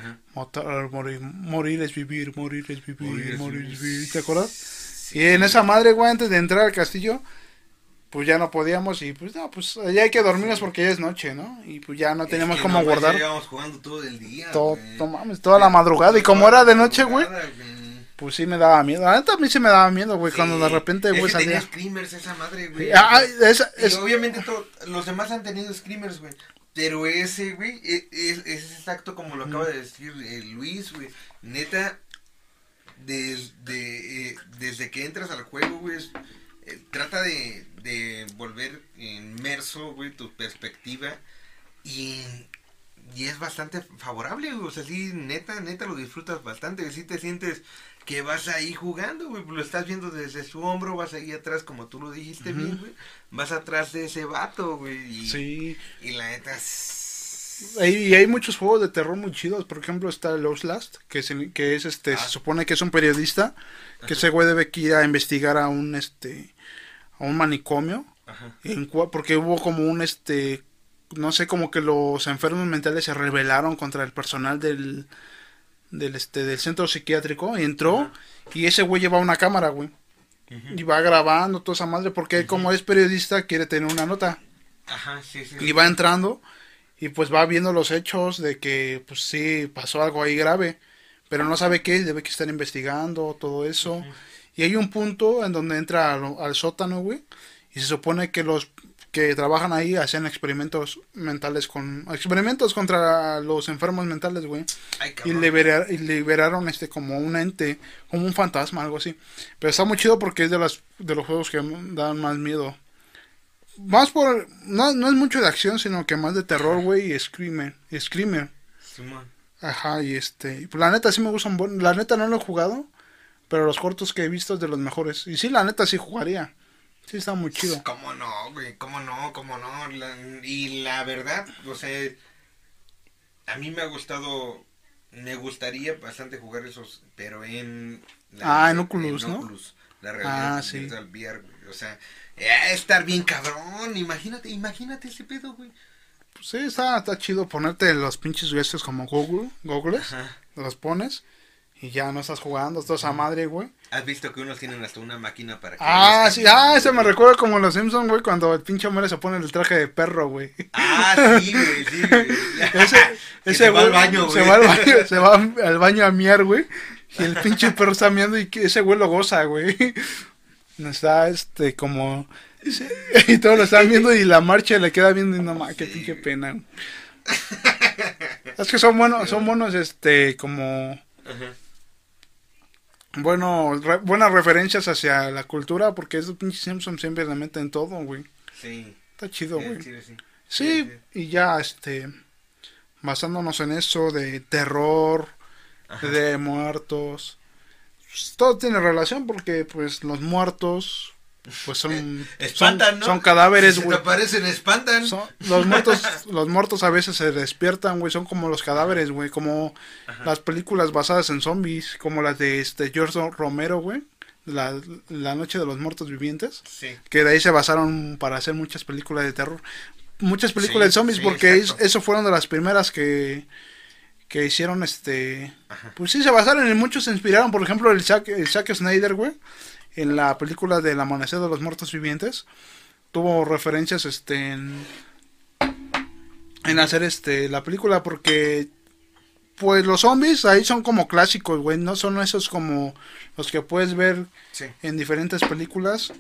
morir, morir es vivir, morir es vivir, Morir morir, es es vivir. ¿te acuerdas? Y en esa madre, güey, antes de entrar al castillo, pues ya no podíamos y pues no, pues ya hay que dormirnos porque ya es noche, ¿no? Y pues ya no Es teníamos que cómo no, guardar jugando todo el día. todo, mames, toda la madrugada. Y como era de noche, güey. Pues sí me daba miedo. La neta a mí sí me daba miedo, güey, cuando de repente, Es güey, que tenía salía. screamers esa madre, güey. Ah, esa- Y es- obviamente los demás han tenido screamers, güey. Pero ese, güey, e- es, es exacto como lo acaba de decir eh, Luis, güey. Neta, desde, eh, desde que entras al juego, güey, es- eh, trata de, de volver inmerso, güey, tu perspectiva. Y, y es bastante favorable, güey. O sea, sí, neta, neta lo disfrutas bastante. Sí te sientes que vas ahí jugando, güey. Lo estás viendo desde su hombro, vas ahí atrás, como tú lo dijiste bien, güey. Vas atrás de ese vato, güey. Y, sí. y la neta Y hay muchos juegos de terror muy chidos. Por ejemplo, está el Outlast, que es, que es este, Ah. se supone que es un periodista, que ese güey debe que ir a investigar a un este a un manicomio, Ajá. en porque hubo como un este no sé, como que los enfermos mentales se rebelaron contra el personal del del este del centro psiquiátrico entró y ese güey lleva una cámara, güey. Y va grabando toda esa madre porque él, como es periodista quiere tener una nota. Ajá, sí, sí. y va entrando y pues va viendo los hechos de que pues sí pasó algo ahí grave pero no sabe qué debe que estar investigando todo eso y hay un punto en donde entra al, al sótano güey y se supone que los que trabajan ahí hacen experimentos mentales con experimentos contra los enfermos mentales güey y, cabrón. libera- y liberaron este como un ente como un fantasma algo así pero está muy chido porque es de las de los juegos que dan más miedo más por no, no es mucho de acción sino que más de terror güey y screamer y screamer. Ajá, y este, la neta sí me gustan, la neta no lo he jugado, pero los cortos que he visto es de los mejores. Y sí, la neta sí jugaría. Sí, está muy chido. ¿Cómo no, güey? ¿Cómo no? ¿Cómo no? La- y la verdad, o sea, a mí me ha gustado, me gustaría bastante jugar esos, pero en... Ah, en Oculus, ¿no? La realidad Ah, sí. VR. O sea, eh, estar bien cabrón. Imagínate, imagínate ese pedo, güey. Pues sí, está, está chido ponerte los pinches gestos como Google, Googles, Ajá. los pones y ya no estás jugando, estás a madre, güey. ¿Has visto que unos tienen hasta una máquina para que... Ah, sí, ah, ese me recuerda como los Simpsons, güey, cuando el pinche Homero se pone el traje de perro, güey. Ah, sí, güey, sí, güey. Ese, ese se va al güey baño, se güey. va al baño, se va al baño a miar, güey. Y el pinche perro está miando y ese güey lo goza, güey. Está, este, como... Y todos lo están viendo y la marcha le queda viendo y no más, qué Sí, pinche güey. pena. Es que son buenos, son buenos, este, como... Ajá. Bueno, re- buenas referencias hacia la cultura, porque esos pinches Simpsons siempre le meten todo, güey. Sí. Está chido, güey. sí, sí. Sí, Sí, y ya, este, basándonos en eso de terror, Ajá. de muertos, pues, todo tiene relación porque, pues, los muertos, pues son, son, Espantan, ¿no? son cadáveres, Si aparecen, espantan. Son- los muertos, los muertos a veces se despiertan, güey, son como los cadáveres, güey, como las películas basadas en zombies, como las de este George Romero, güey, la, la noche de los muertos vivientes Sí. que de ahí se basaron para hacer muchas películas de terror. Muchas películas Sí, de zombies sí, porque es- eso fueron de las primeras que que hicieron este Ajá. pues sí se basaron en muchos se inspiraron, por ejemplo, el Zack, el Zack Snyder, güey, en la película del amanecer de los muertos vivientes tuvo referencias este en en hacer este la película porque pues los zombies ahí son como clásicos, güey, no son esos como los que puedes ver Sí. en diferentes películas,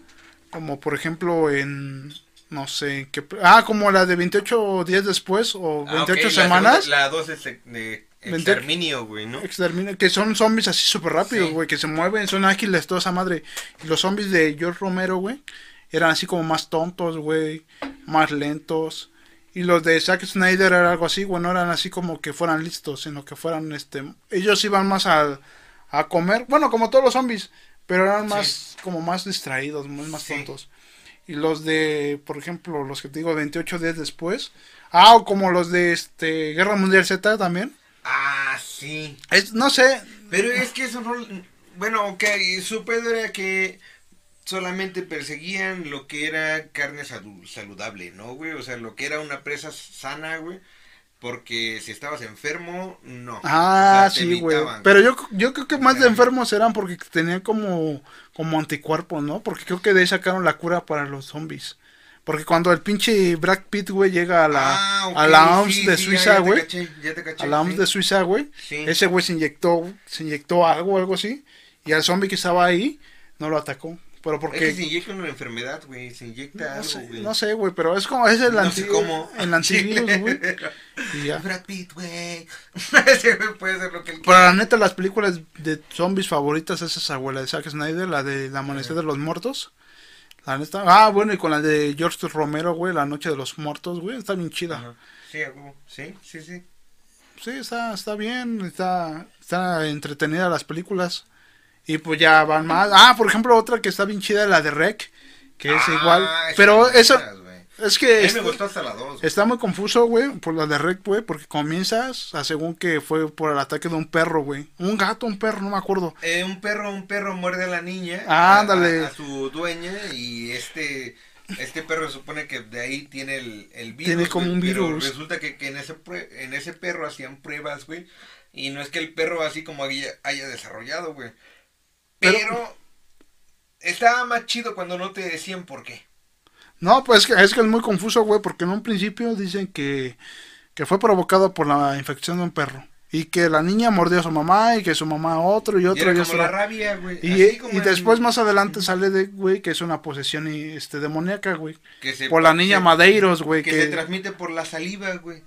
como por ejemplo en, no sé, qué, pe- ah, como la de 28 días después o 28 Ah, la semanas, segunda- La 2 es de- de 28 exterminio, güey, ¿no? extermina- que son zombies así súper rápidos, Sí. güey, que se mueven, son ágiles, toda esa madre. Y los zombies de George Romero, güey, eran así como más tontos, güey, más lentos. Y los de Zack Snyder era algo así, güey, no eran así como que fueran listos, sino que fueran, este, ellos iban más a, a comer, bueno, como todos los zombies, pero eran más, como más distraídos, más, más Sí. tontos. Y los de, por ejemplo, los que te digo, 28 días después, ah, o como los de, este, Guerra Mundial Z también, Ah, sí. es, no sé, Pero es que eso no... Bueno, ok, su pedo era que solamente perseguían lo que era carne saludable, ¿no, güey? O sea, lo que era una presa sana, güey. Porque si estabas enfermo, no. Ah, O sea, te sí, güey. Pero yo, yo creo que más de enfermos eran porque tenían como, como anticuerpos, ¿no? Porque creo que de ahí sacaron la cura para los zombies. Porque cuando el pinche Brad Pitt, güey, llega a la, Ah, ok, a la OMS sí, de sí, Suiza, güey. A la OMS sí. de Suiza, güey. Ese güey se inyectó, se inyectó algo, algo así. Y al zombie que estaba ahí, no lo atacó. Pero Es que porque... se inyecta una enfermedad, güey. Se inyecta No algo, güey. no sé, güey, pero es como, es el, No anti, el antivirus, güey. Y ya. Brad Pitt, güey. Ese güey puede hacer lo que él Pero la neta, las películas de zombies favoritas es esa, güey, la de Zack Snyder, la de La Amanecer de los Muertos. Ah, bueno, y con la de George Romero, güey, La Noche de los Muertos, güey, está bien chida. Ajá. Sí, sí, sí, sí. Sí, está, está bien, está, está entretenida las películas. Y pues ya van más. Ah, por ejemplo, otra que está bien chida, la de Rec, que es Ah, igual. Pero eso, es A que... mí me está- gustó hasta la 2. Está muy confuso, güey, por la de Rec, güey, porque comienzas a según que fue por el ataque de un perro, güey. Un gato, un perro, no me acuerdo. Eh, un perro, un perro muerde a la niña. Ah, a- ándale. A, a su dueña y este, este perro se supone que de ahí tiene el, el virus. Tiene como un pero virus. resulta que, que en ese en ese perro hacían pruebas, güey. Y no es que el perro así como haya, haya desarrollado, güey. Pero- Pero, estaba más chido cuando no te decían por qué. No, pues es que es, que es muy confuso, güey, porque en un principio dicen que, que fue provocado por la infección de un perro. Y que la niña mordió a su mamá y que su mamá otro y Y otro era y como otro. la rabia, güey. Y, como y después más adelante sale de, güey, que es una posesión y, este, demoníaca, güey. que se- Por la niña que- Madeiros, güey. Que, Que, se transmite por la saliva, güey.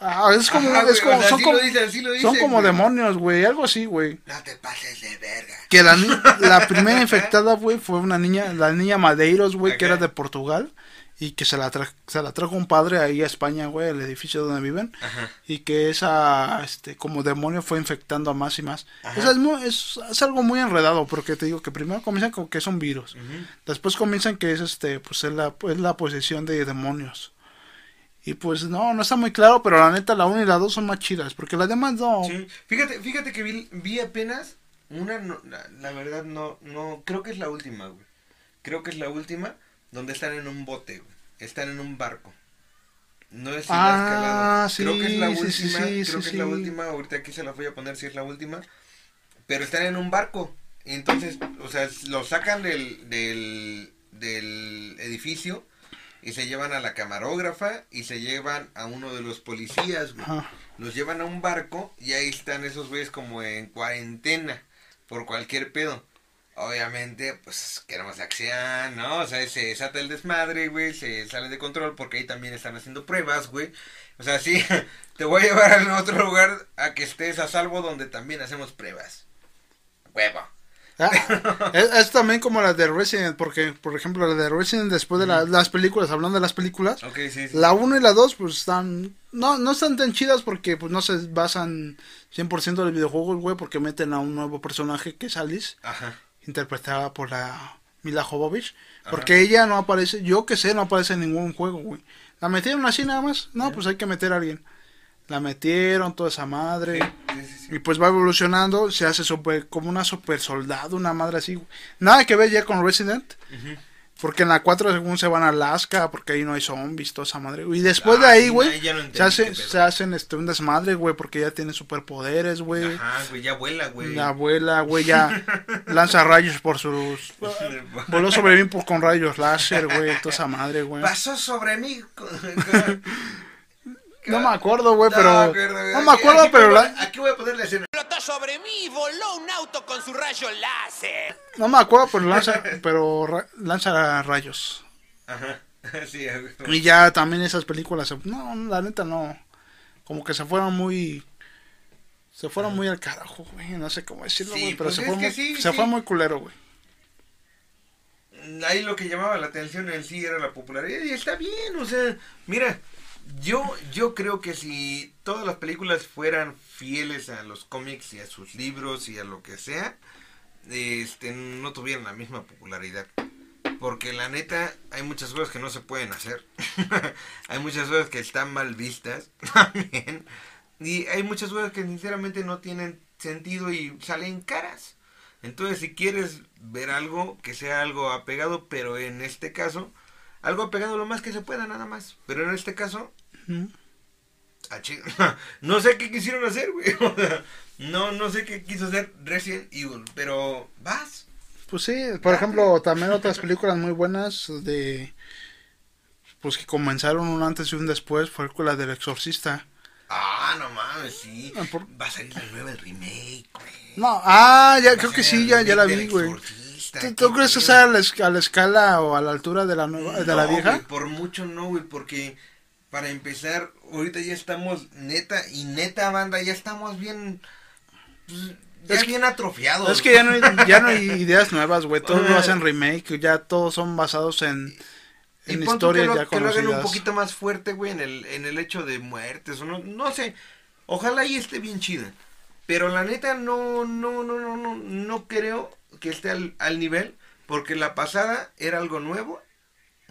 Ah, es como, Ajá, es güey, como, o sea, son así como, dice, son como güey. demonios, güey, algo así, güey. No te pases de verga. Que la, la primera infectada, güey, fue una niña, la niña Madeiros, güey, que era de Portugal. y que se la, se la trajo un padre ahí a España, güey, el edificio donde viven, y que esa, este, como demonio fue infectando a más y más. es, es, algo muy enredado, porque te digo que primero comienzan con que es un virus, después comienzan que es, este, pues es la, es la posesión de demonios. Y pues no, no está muy claro, pero la neta la 1 y la 2 son más chidas, porque las demás no. Sí, fíjate, fíjate que vi, apenas una, la, verdad no, no, creo que es la última, güey. Creo que es la última donde están en un bote, güey. Están en un barco. No es ah, sí, creo que es la última, creo que es la última, ahorita aquí se la voy a poner si es la última. Pero están en un barco. Entonces, o sea, lo sacan del, del, del edificio y se llevan a la camarógrafa y se llevan a uno de los policías, Los llevan a un barco y ahí están esos güeyes como en cuarentena por cualquier pedo. Obviamente, pues queremos acción, ¿no? O sea, se desata el desmadre, güey, se sale de control porque ahí también están haciendo pruebas, güey. O sea, sí, te voy a llevar a otro lugar a que estés a salvo donde también hacemos pruebas. Huevo. Ah, es, también como la de Resident, porque, por ejemplo, la de Resident, después de las películas, hablando de las películas, la 1 y la 2, pues están. No, no están tan chidas porque pues no se basan 100% del videojuego, güey, porque meten a un nuevo personaje que es Alice, interpretada por la Mila Jovovich, porque ella no aparece, yo que sé, no aparece en ningún juego, güey. La metieron así nada más, no, pues hay que meter a alguien la metieron, toda esa madre. y pues va evolucionando, se hace super, como una super soldado, una madre así. Nada que ver ya con Resident. Porque en la 4 según se van a Alaska, porque ahí no hay zombies, toda esa madre. Y después de ah, ahí, güey, se, hace, se hacen este, un desmadre, güey, porque ya tiene superpoderes, güey. Ajá, güey, ya vuela, güey. Ya vuela, güey, ya lanza rayos por sus... Voló sobre mí por, con rayos láser, güey, toda esa madre, güey. Pasó sobre mí. No me acuerdo, güey, pero. No me acuerdo, pero. Aquí voy a poner la escena. Flotó sobre mí y voló un auto con su rayo láser. No me acuerdo, pero lanza, pero lanza rayos. Ajá. Sí, y ya también esas películas. No, la neta no. Como que se fueron muy. Se fueron muy al carajo, güey. No sé cómo decirlo, güey. pero pues se, fue muy, se fue muy culero, güey. Ahí lo que llamaba la atención en sí era la popularidad. Y está bien, o sea, mira, yo, yo creo que si todas las películas fueran fieles a los cómics y a sus libros y a lo que sea, este, no tuvieran la misma popularidad. Porque la neta, hay muchas cosas que no se pueden hacer. hay muchas cosas que están mal vistas también. Y hay muchas cosas que sinceramente no tienen sentido y salen caras. Entonces, si quieres ver algo, que sea algo apegado, pero en este caso, algo apegado lo más que se pueda, nada más. Pero en este caso, ah, no sé qué quisieron hacer, güey. no, no sé qué quiso hacer Resident Evil, pero vas. Pues sí, por ejemplo, también otras películas muy buenas de. Pues que comenzaron un antes y un después, fue la del Exorcista. Ah, no mames, sí. Ah, Va a salir la nueva remake, güey. No, ah, ya creo que sí, ya, ya la vi, güey. ¿Tú, crees que sea a la, a la, escala o a la altura de la nueva, de la vieja? por mucho no, güey, porque para empezar, ahorita ya estamos neta y neta banda, ya estamos bien pues, es bien atrofiados. Es que ya no hay, ya no hay ideas nuevas, güey, todos lo hacen remake, ya todos son basados en en historias ya conocidas. Que lo hagan un poquito más fuerte, güey, en el en el hecho de muertes o no no sé. Ojalá y esté bien chida. Pero la neta no no no no no no creo que esté al, nivel, porque la pasada era algo nuevo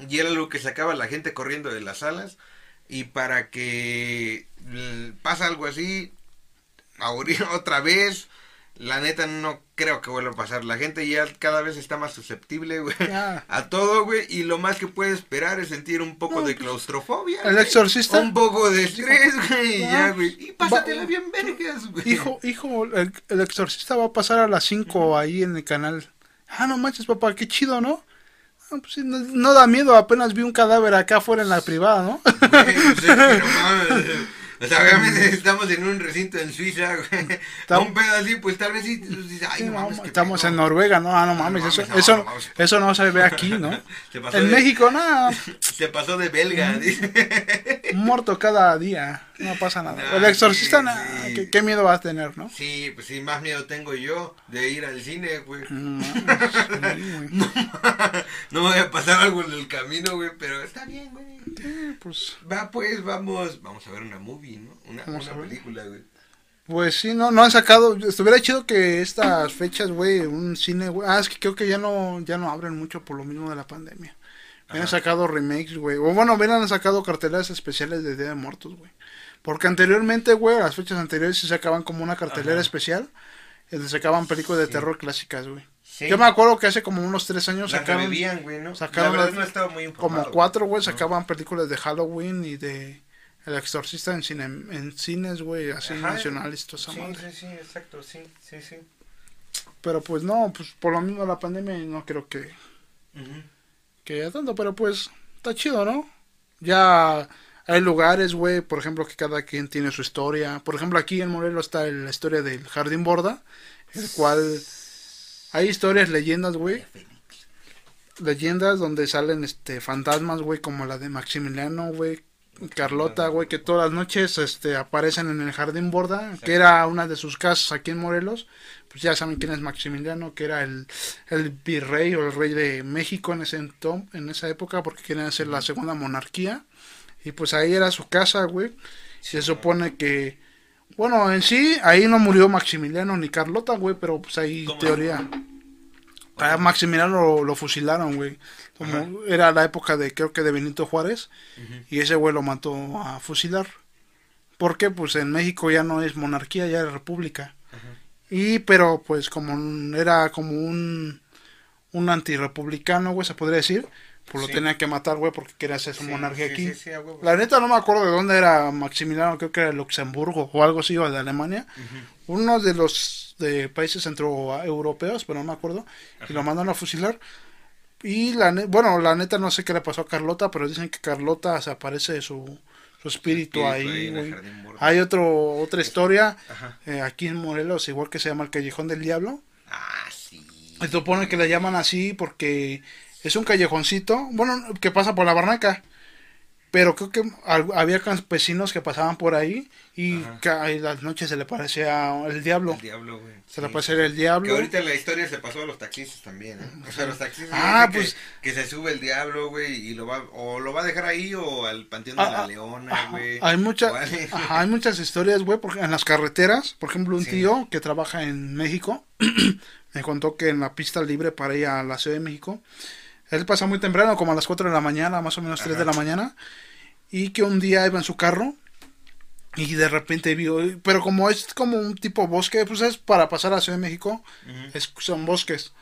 y era algo que sacaba la gente corriendo de las salas y para que pasa algo así ahorita otra vez la neta no creo que vuelva a pasar. La gente ya cada vez está más susceptible, güey, a todo, güey. Y lo más que puede esperar es sentir un poco de pues, claustrofobia. El exorcista. Un poco de estrés, güey. ya, güey. Y pásatela bien vergas, güey. Hijo, hijo, el, exorcista va a pasar a las 5 ahí en el canal. Ah, no manches, papá, qué chido, ¿no? Pues no, da miedo, apenas vi un cadáver acá afuera en la privada, ¿no? O sea, obviamente estamos en un recinto en Suiza, güey. Un pedo así, pues tal vez sí. Ay, no, mames, estamos en Noruega, no, ah, no mames, eso, no, eso, eso no se ve aquí, ¿no? en México, nada. Se pasó de belga, dice. Muerto cada día, no pasa nada. el exorcista, ¿qué, ¿qué, miedo va a tener, no? Sí, pues sí, más miedo tengo yo de ir al cine, güey. no, no me voy a pasar algo en el camino, güey, pero está bien, güey. Pues. Va, pues, vamos, vamos a ver una movie, ¿no? Una, una película, güey. Pues sí, no, no han sacado, estuviera chido que estas fechas, güey, un cine, güey, ah, es que creo que ya no, ya no abren mucho por lo mismo de la pandemia. Han sacado remakes, güey, o bueno, hubieran sacado carteleras especiales de Día de Muertos, güey. Porque anteriormente, güey, las fechas anteriores se sacaban como una cartelera especial, donde sacaban películas de terror clásicas, güey. Yo me acuerdo que hace como unos tres años sacaban, güey, ¿no? sacaban como cuatro, güey, sacaban películas de Halloween y de el exorcista en, cine, en cines, güey, así nacionales, toda esa sí, Sí, sí, exacto, sí, sí, sí. Pero pues no, pues por lo mismo la pandemia no creo que... Que ya tanto, pero pues está chido, ¿no? Ya hay lugares, güey, por ejemplo, que cada quien tiene su historia. Por ejemplo, aquí en Morelos está la historia del Jardín Borda, el cual hay historias, leyendas, güey. Leyendas donde salen este fantasmas, güey, como la de Maximiliano, güey, Carlota, güey, que todas las noches este, aparecen en el Jardín Borda, que era una de sus casas aquí en Morelos. Pues ya saben quién es Maximiliano, que era el, el virrey o el rey de México en ese en esa época, porque querían hacer la segunda monarquía. Y pues ahí era su casa, güey. Se supone que, bueno, en sí, ahí no murió Maximiliano ni Carlota, güey, pero pues ahí teoría. A Maximiliano lo fusilaron, güey. Como era la época de, creo que de Benito Juárez, y ese güey lo mató a fusilar. Porque pues en México ya no es monarquía, ya es república. Y pero pues como era como un, un antirepublicano, güey, se podría decir, pues lo tenía que matar, güey, porque quería hacer su monarquía aquí. la neta no me acuerdo de dónde era Maximiliano, creo que era Luxemburgo o algo así, o de Alemania. Uno de los de países centroeuropeos, pero no me acuerdo. Y lo mandaron a fusilar. Y la bueno, la neta no sé qué le pasó a Carlota, pero dicen que Carlota se aparece su, su espíritu, ahí, Hay otro, otra historia eh, aquí en Morelos, igual que se llama el Callejón del Diablo. Ah, sí. Se supone que le llaman así porque es un callejoncito, bueno, que pasa por la barnaca. Pero creo que había campesinos que pasaban por ahí y las noches se le parecía el diablo. El diablo, güey. Se le parecía el diablo. Que ahorita en la historia se pasó a los taxistas también, ¿eh? O sea, los taxistas ah, pues, que, se sube el diablo, güey, y lo va, o lo va a dejar ahí o al panteón de ah, la ah, leona, güey. Hay, mucha, hay muchas historias, güey, porque en las carreteras, por ejemplo, un tío que trabaja en México me contó que en la pista libre para ir a la Ciudad de México él pasa muy temprano, como a las 4 de la mañana, más o menos 3 de la mañana. Y que un día iba en su carro y de repente vio, pero como es como un tipo bosque, pues es para pasar a Ciudad de México, es, son bosques.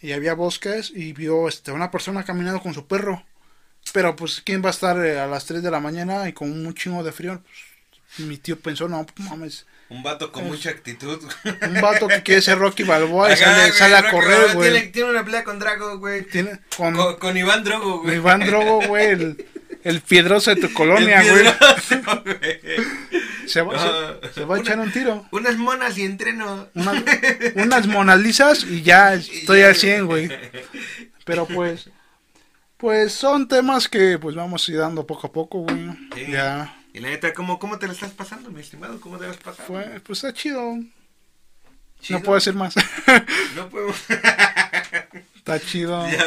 Y había bosques y vio este, una persona caminando con su perro. Pero pues, ¿quién va a estar eh, a las 3 de la mañana y con un chingo de frío? Pues, mi tío pensó, no, pues, mames, un vato con mucha actitud. Un vato que quiere ser Rocky Balboa y sale, a correr, güey. Tiene, una pelea con Drago, güey. Tiene, con, con, Iván Drogo, güey. Iván Drogo, güey. El, el, piedroso de tu colonia, güey. Se va, se, va a echar un tiro. Unas monas y entreno. Unas, unas monalizas y ya estoy al 100, güey. Pero pues, pues son temas que pues vamos a ir dando poco a poco, güey. Ya y la neta, ¿cómo, ¿cómo te la estás pasando, mi estimado? ¿Cómo te la has pasado? pues está chido. No puedo decir más. no puedo. está chido. Ya,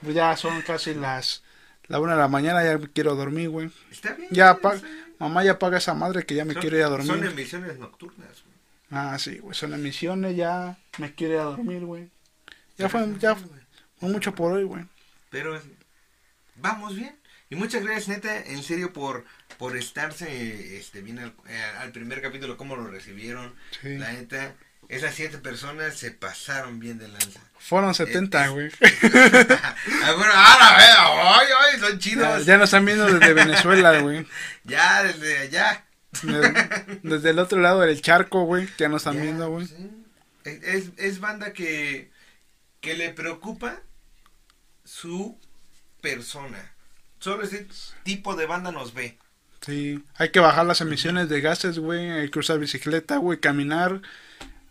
pues ya son casi las la una de la mañana, ya quiero dormir, güey. Está bien. Ya mamá ya paga esa madre que ya me quiere ir a dormir. Son emisiones nocturnas, güey. Ah, sí, güey, son emisiones, ya me quiere ir a dormir, güey. Ya fue, ya fue mucho por hoy, güey. Pero vamos bien. Y muchas gracias, neta, en serio, por, por estarse este, bien al, eh, al primer capítulo, cómo lo recibieron. La neta, esas siete personas se pasaron bien de lanza. Fueron 70, güey. ah, bueno, ahora, ay, ay, son chidos. Ya, nos están viendo desde Venezuela, güey. ya, desde allá. Desde, el otro lado del charco, güey, ya nos están viendo, güey. Es, es banda que, que le preocupa su persona. Solo ese tipo de banda nos ve. Sí, hay que bajar las emisiones de gases, güey, hay que usar bicicleta, güey, caminar.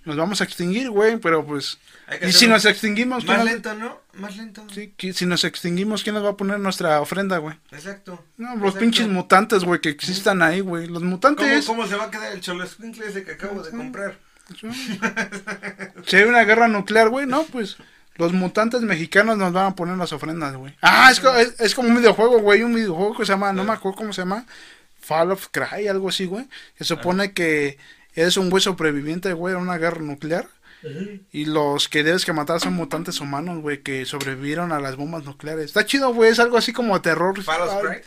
Nos vamos a extinguir, güey, pero pues... Que Y si nos extinguimos, ¿quién Más nos- lento, ¿no? Más lento. sí, qui- si nos extinguimos, ¿quién nos va a poner nuestra ofrenda, güey? Exacto. No, los Exacto. pinches mutantes, güey, que existan ahí, güey. Los ¿Cómo, mutantes... ¿Cómo se va a quedar el cholo ese que acabo de comprar? Si hay una guerra nuclear, güey, no, pues los mutantes mexicanos nos van a poner las ofrendas, güey. Ah, es, es, es como un videojuego, güey, un videojuego que se llama, no me acuerdo cómo se llama, Fall of Cry, algo así, güey. Se supone que eres un güey sobreviviente, güey, a una guerra nuclear. Y los que debes que matar son mutantes humanos, güey, que sobrevivieron a las bombas nucleares. Está chido, güey, es algo así como terror. Fall of Ay, Cry.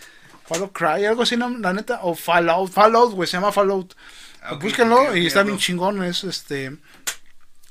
Fall of Cry, algo así, no, la neta. O Fallout, Fallout, güey, se llama Fallout. Ah, ok, Búsquenlo y está bien chingón. Es este.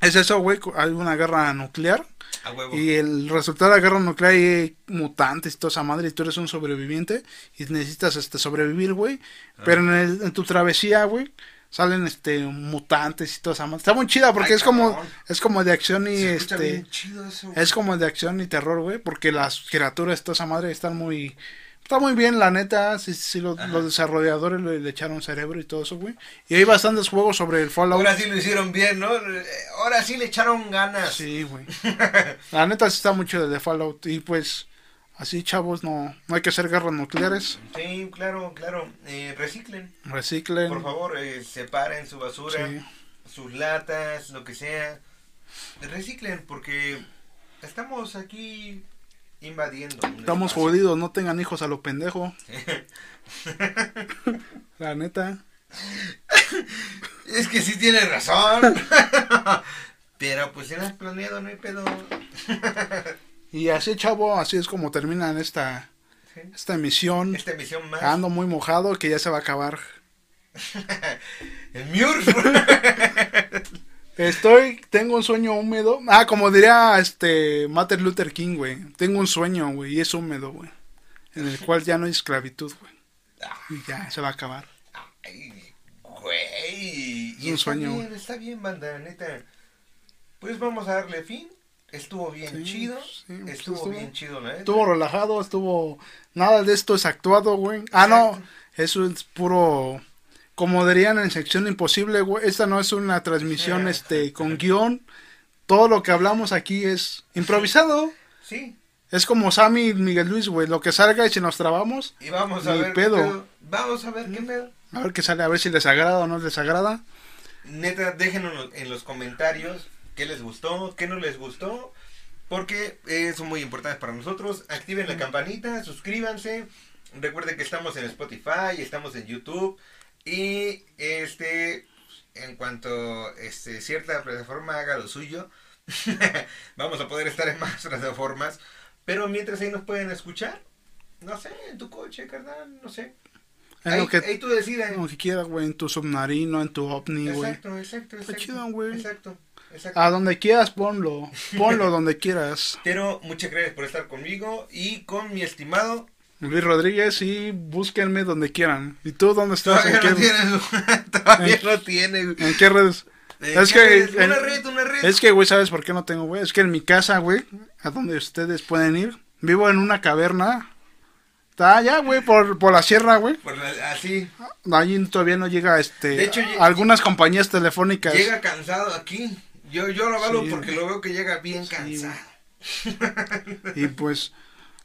Es eso, güey. Hay una guerra nuclear. A huevo. Y el resultado de la guerra nuclear hay mutantes y toda esa madre. Y tú eres un sobreviviente. Y necesitas este sobrevivir, güey. Ah. Pero en, el- en tu travesía, güey. Salen este mutantes y toda esa madre. Está muy chida porque Ay, es como. Es como de acción y Se este. bien chido eso. Es como de acción y terror, güey, porque las criaturas, toda esa madre, están muy... Está muy bien, la neta, sí, sí, los, desarrolladores le, le echaron cerebro y todo eso, güey. Y hay bastantes juegos sobre el Fallout. Ahora sí lo hicieron bien, ¿no? Ahora sí le echaron ganas. Sí, güey. La neta sí está mucho de Fallout. Y pues, así, chavos, no, no hay que hacer guerras nucleares. Sí, claro, claro. Eh, reciclen. Reciclen. Por favor, eh, separen su basura, Sí. sus latas, lo que sea. Reciclen porque estamos aquí invadiendo. Estamos jodidos, no tengan hijos a lo pendejo. La neta. Es que sí tiene razón. Pero pues si no has planeado, no hay pedo. Y así, chavo, así es como terminan esta, Sí. esta emisión. Esta emisión más. Ando muy mojado que ya se va a acabar. El Murs. Estoy, tengo un sueño húmedo. Ah, como diría este Martin Luther King, güey. Tengo un sueño, güey, y es húmedo, güey. En el cual ya no hay esclavitud, güey. Y ya se va a acabar. Ay, güey. Es Y un está sueño, bien, está bien, banda, neta. Pues vamos a darle fin. Estuvo bien Sí, chido. sí, pues estuvo, estuvo- bien chido, la neta. Estuvo relajado, estuvo. Nada de esto es actuado, güey. Ah, no. Eso es puro. Como dirían en sección imposible, güey. Esta no es una transmisión este con guion. Todo lo que hablamos aquí es improvisado. Sí. Es como Sammy y Miguel Luis, güey. Lo que salga y si nos trabamos, Y vamos a ver pedo. qué pedo. Vamos a ver qué pedo. a ver qué sale, a ver si les agrada o no les agrada. Neta, déjenos en los comentarios qué les gustó, qué no les gustó. Porque eh, son muy importantes para nosotros. Activen la campanita, suscríbanse. Recuerden que estamos en Spotify, estamos en YouTube. Y este, en cuanto este, cierta plataforma haga lo suyo, vamos a poder estar en más plataformas. Pero mientras ahí nos pueden escuchar, no sé, en tu coche, carnal, no sé. En Ahí, lo que, ahí tú decides. lo que quieras, güey. En tu submarino, en tu ovni, güey. Exacto, exacto, exacto. chido, güey. Exacto, exacto. A donde quieras, ponlo. Ponlo donde quieras. Pero muchas gracias por estar conmigo y con mi estimado. Luis Rodríguez y búsquenme donde quieran. ¿Y tú dónde estás? Todavía ¿En no qué, tiene, todavía en- no en qué redes? Es ¿qué que- una red, una red. Es que, güey, ¿sabes por qué no tengo, güey? Es que en mi casa, güey, a donde ustedes pueden ir, vivo en una caverna. Está allá, güey, por, por la sierra, güey. Por la- así, Allí todavía no llega, este, De hecho, lle- algunas compañías telefónicas. llega cansado aquí. Yo, yo lo avalo Sí, porque lo veo que llega bien Sí, cansado. Y pues,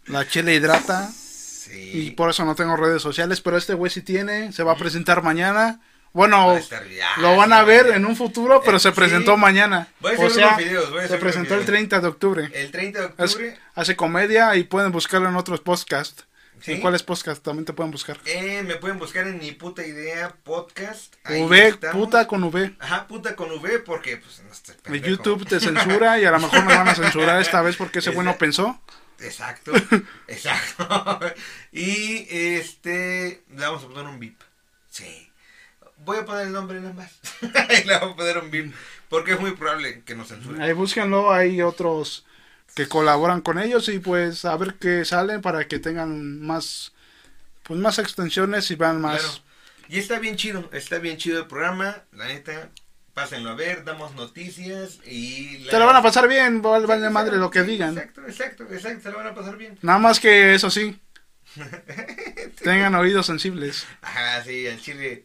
la chela hidrata. Sí. Y por eso no tengo redes sociales, pero este güey sí tiene. Se va a presentar mañana. Bueno, Va estar ya, lo van a sí, ver en un futuro, pero Eh, se sí. presentó mañana. Voy a O sea, videos, voy a se presentó el videos. 30 de octubre. El 30 de Es- octubre hace comedia y pueden buscarlo en otros podcasts. ¿Sí? ¿En cuáles podcasts también te pueden buscar? eh, me pueden buscar en mi puta idea podcast. Ahí V, estamos. puta con V. Ajá, puta con V porque pues no El. YouTube te censura y a lo mejor nos van a censurar esta vez porque ese Ese- bueno pensó. Exacto, exacto. y este, le vamos a poner un VIP. Sí. Voy a poner el nombre nada más. le vamos a poner un VIP. Porque es muy probable que nos censuren. Ahí búsquenlo, hay otros que colaboran con ellos y pues a ver qué salen para que tengan más pues más extensiones y van más. Claro. Y está bien chido, está bien chido el programa. La neta, pásenlo a ver, damos noticias y... Se la van a pasar bien, vale, vale madre lo que Sí, digan. Exacto, exacto, exacto, se la van a pasar bien. Nada más que eso sí, Tengan oídos sensibles. Ajá, sí, al chile.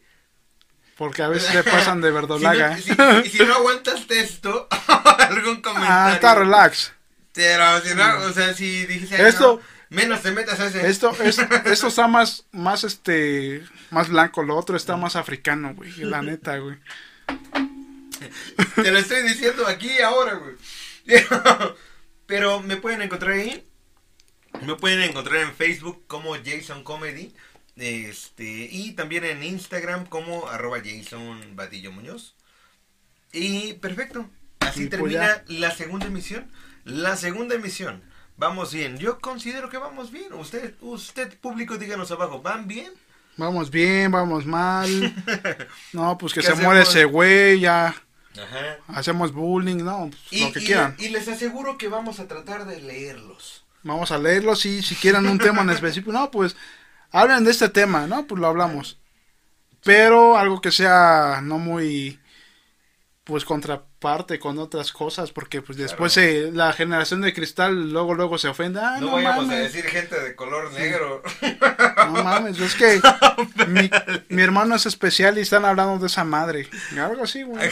Porque a veces se pasan de verdolaga. Si no, si, si no aguantas esto, algún comentario. ah, está relax. Pero si no, o sea, si dijiste Esto- no, menos te metas a ese. Esto, es, esto está más, más este, más blanco, lo otro está más africano, güey, la neta, güey. Te lo estoy diciendo aquí ahora, güey. Pero me pueden encontrar ahí. Me pueden encontrar en Facebook como Jason Comedy. Este, y también en Instagram como arroba Jason Badillo Muñoz. Y perfecto. Así Y termina la segunda emisión. La segunda emisión. Vamos bien. Yo considero que vamos bien. Usted, usted público, díganos abajo. ¿Van bien? Vamos bien, vamos mal. No, pues que ¿Qué se muere ese güey, ya Ajá. hacemos bullying, no, pues, Y, lo que y- quieran. y les aseguro que vamos a tratar de leerlos. Vamos a leerlo, sí, si quieren un tema en específico, no, pues hablen de este tema, ¿no? Pues lo hablamos. Pero algo que sea no muy, pues contraparte con otras cosas, porque pues después eh, la generación de cristal luego luego se ofende. Ah, no, no, vayamos a mames, decir gente de color negro. no mames, es que mi, mi hermano es especial y están hablando de esa madre. Algo así, güey.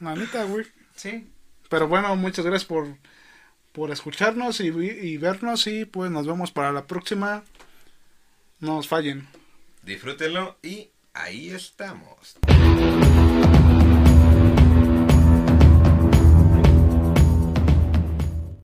Güey. sí. Pero bueno, muchas gracias por, por escucharnos y, y vernos y pues nos vemos para la próxima. No nos fallen. Disfrútenlo y ahí estamos.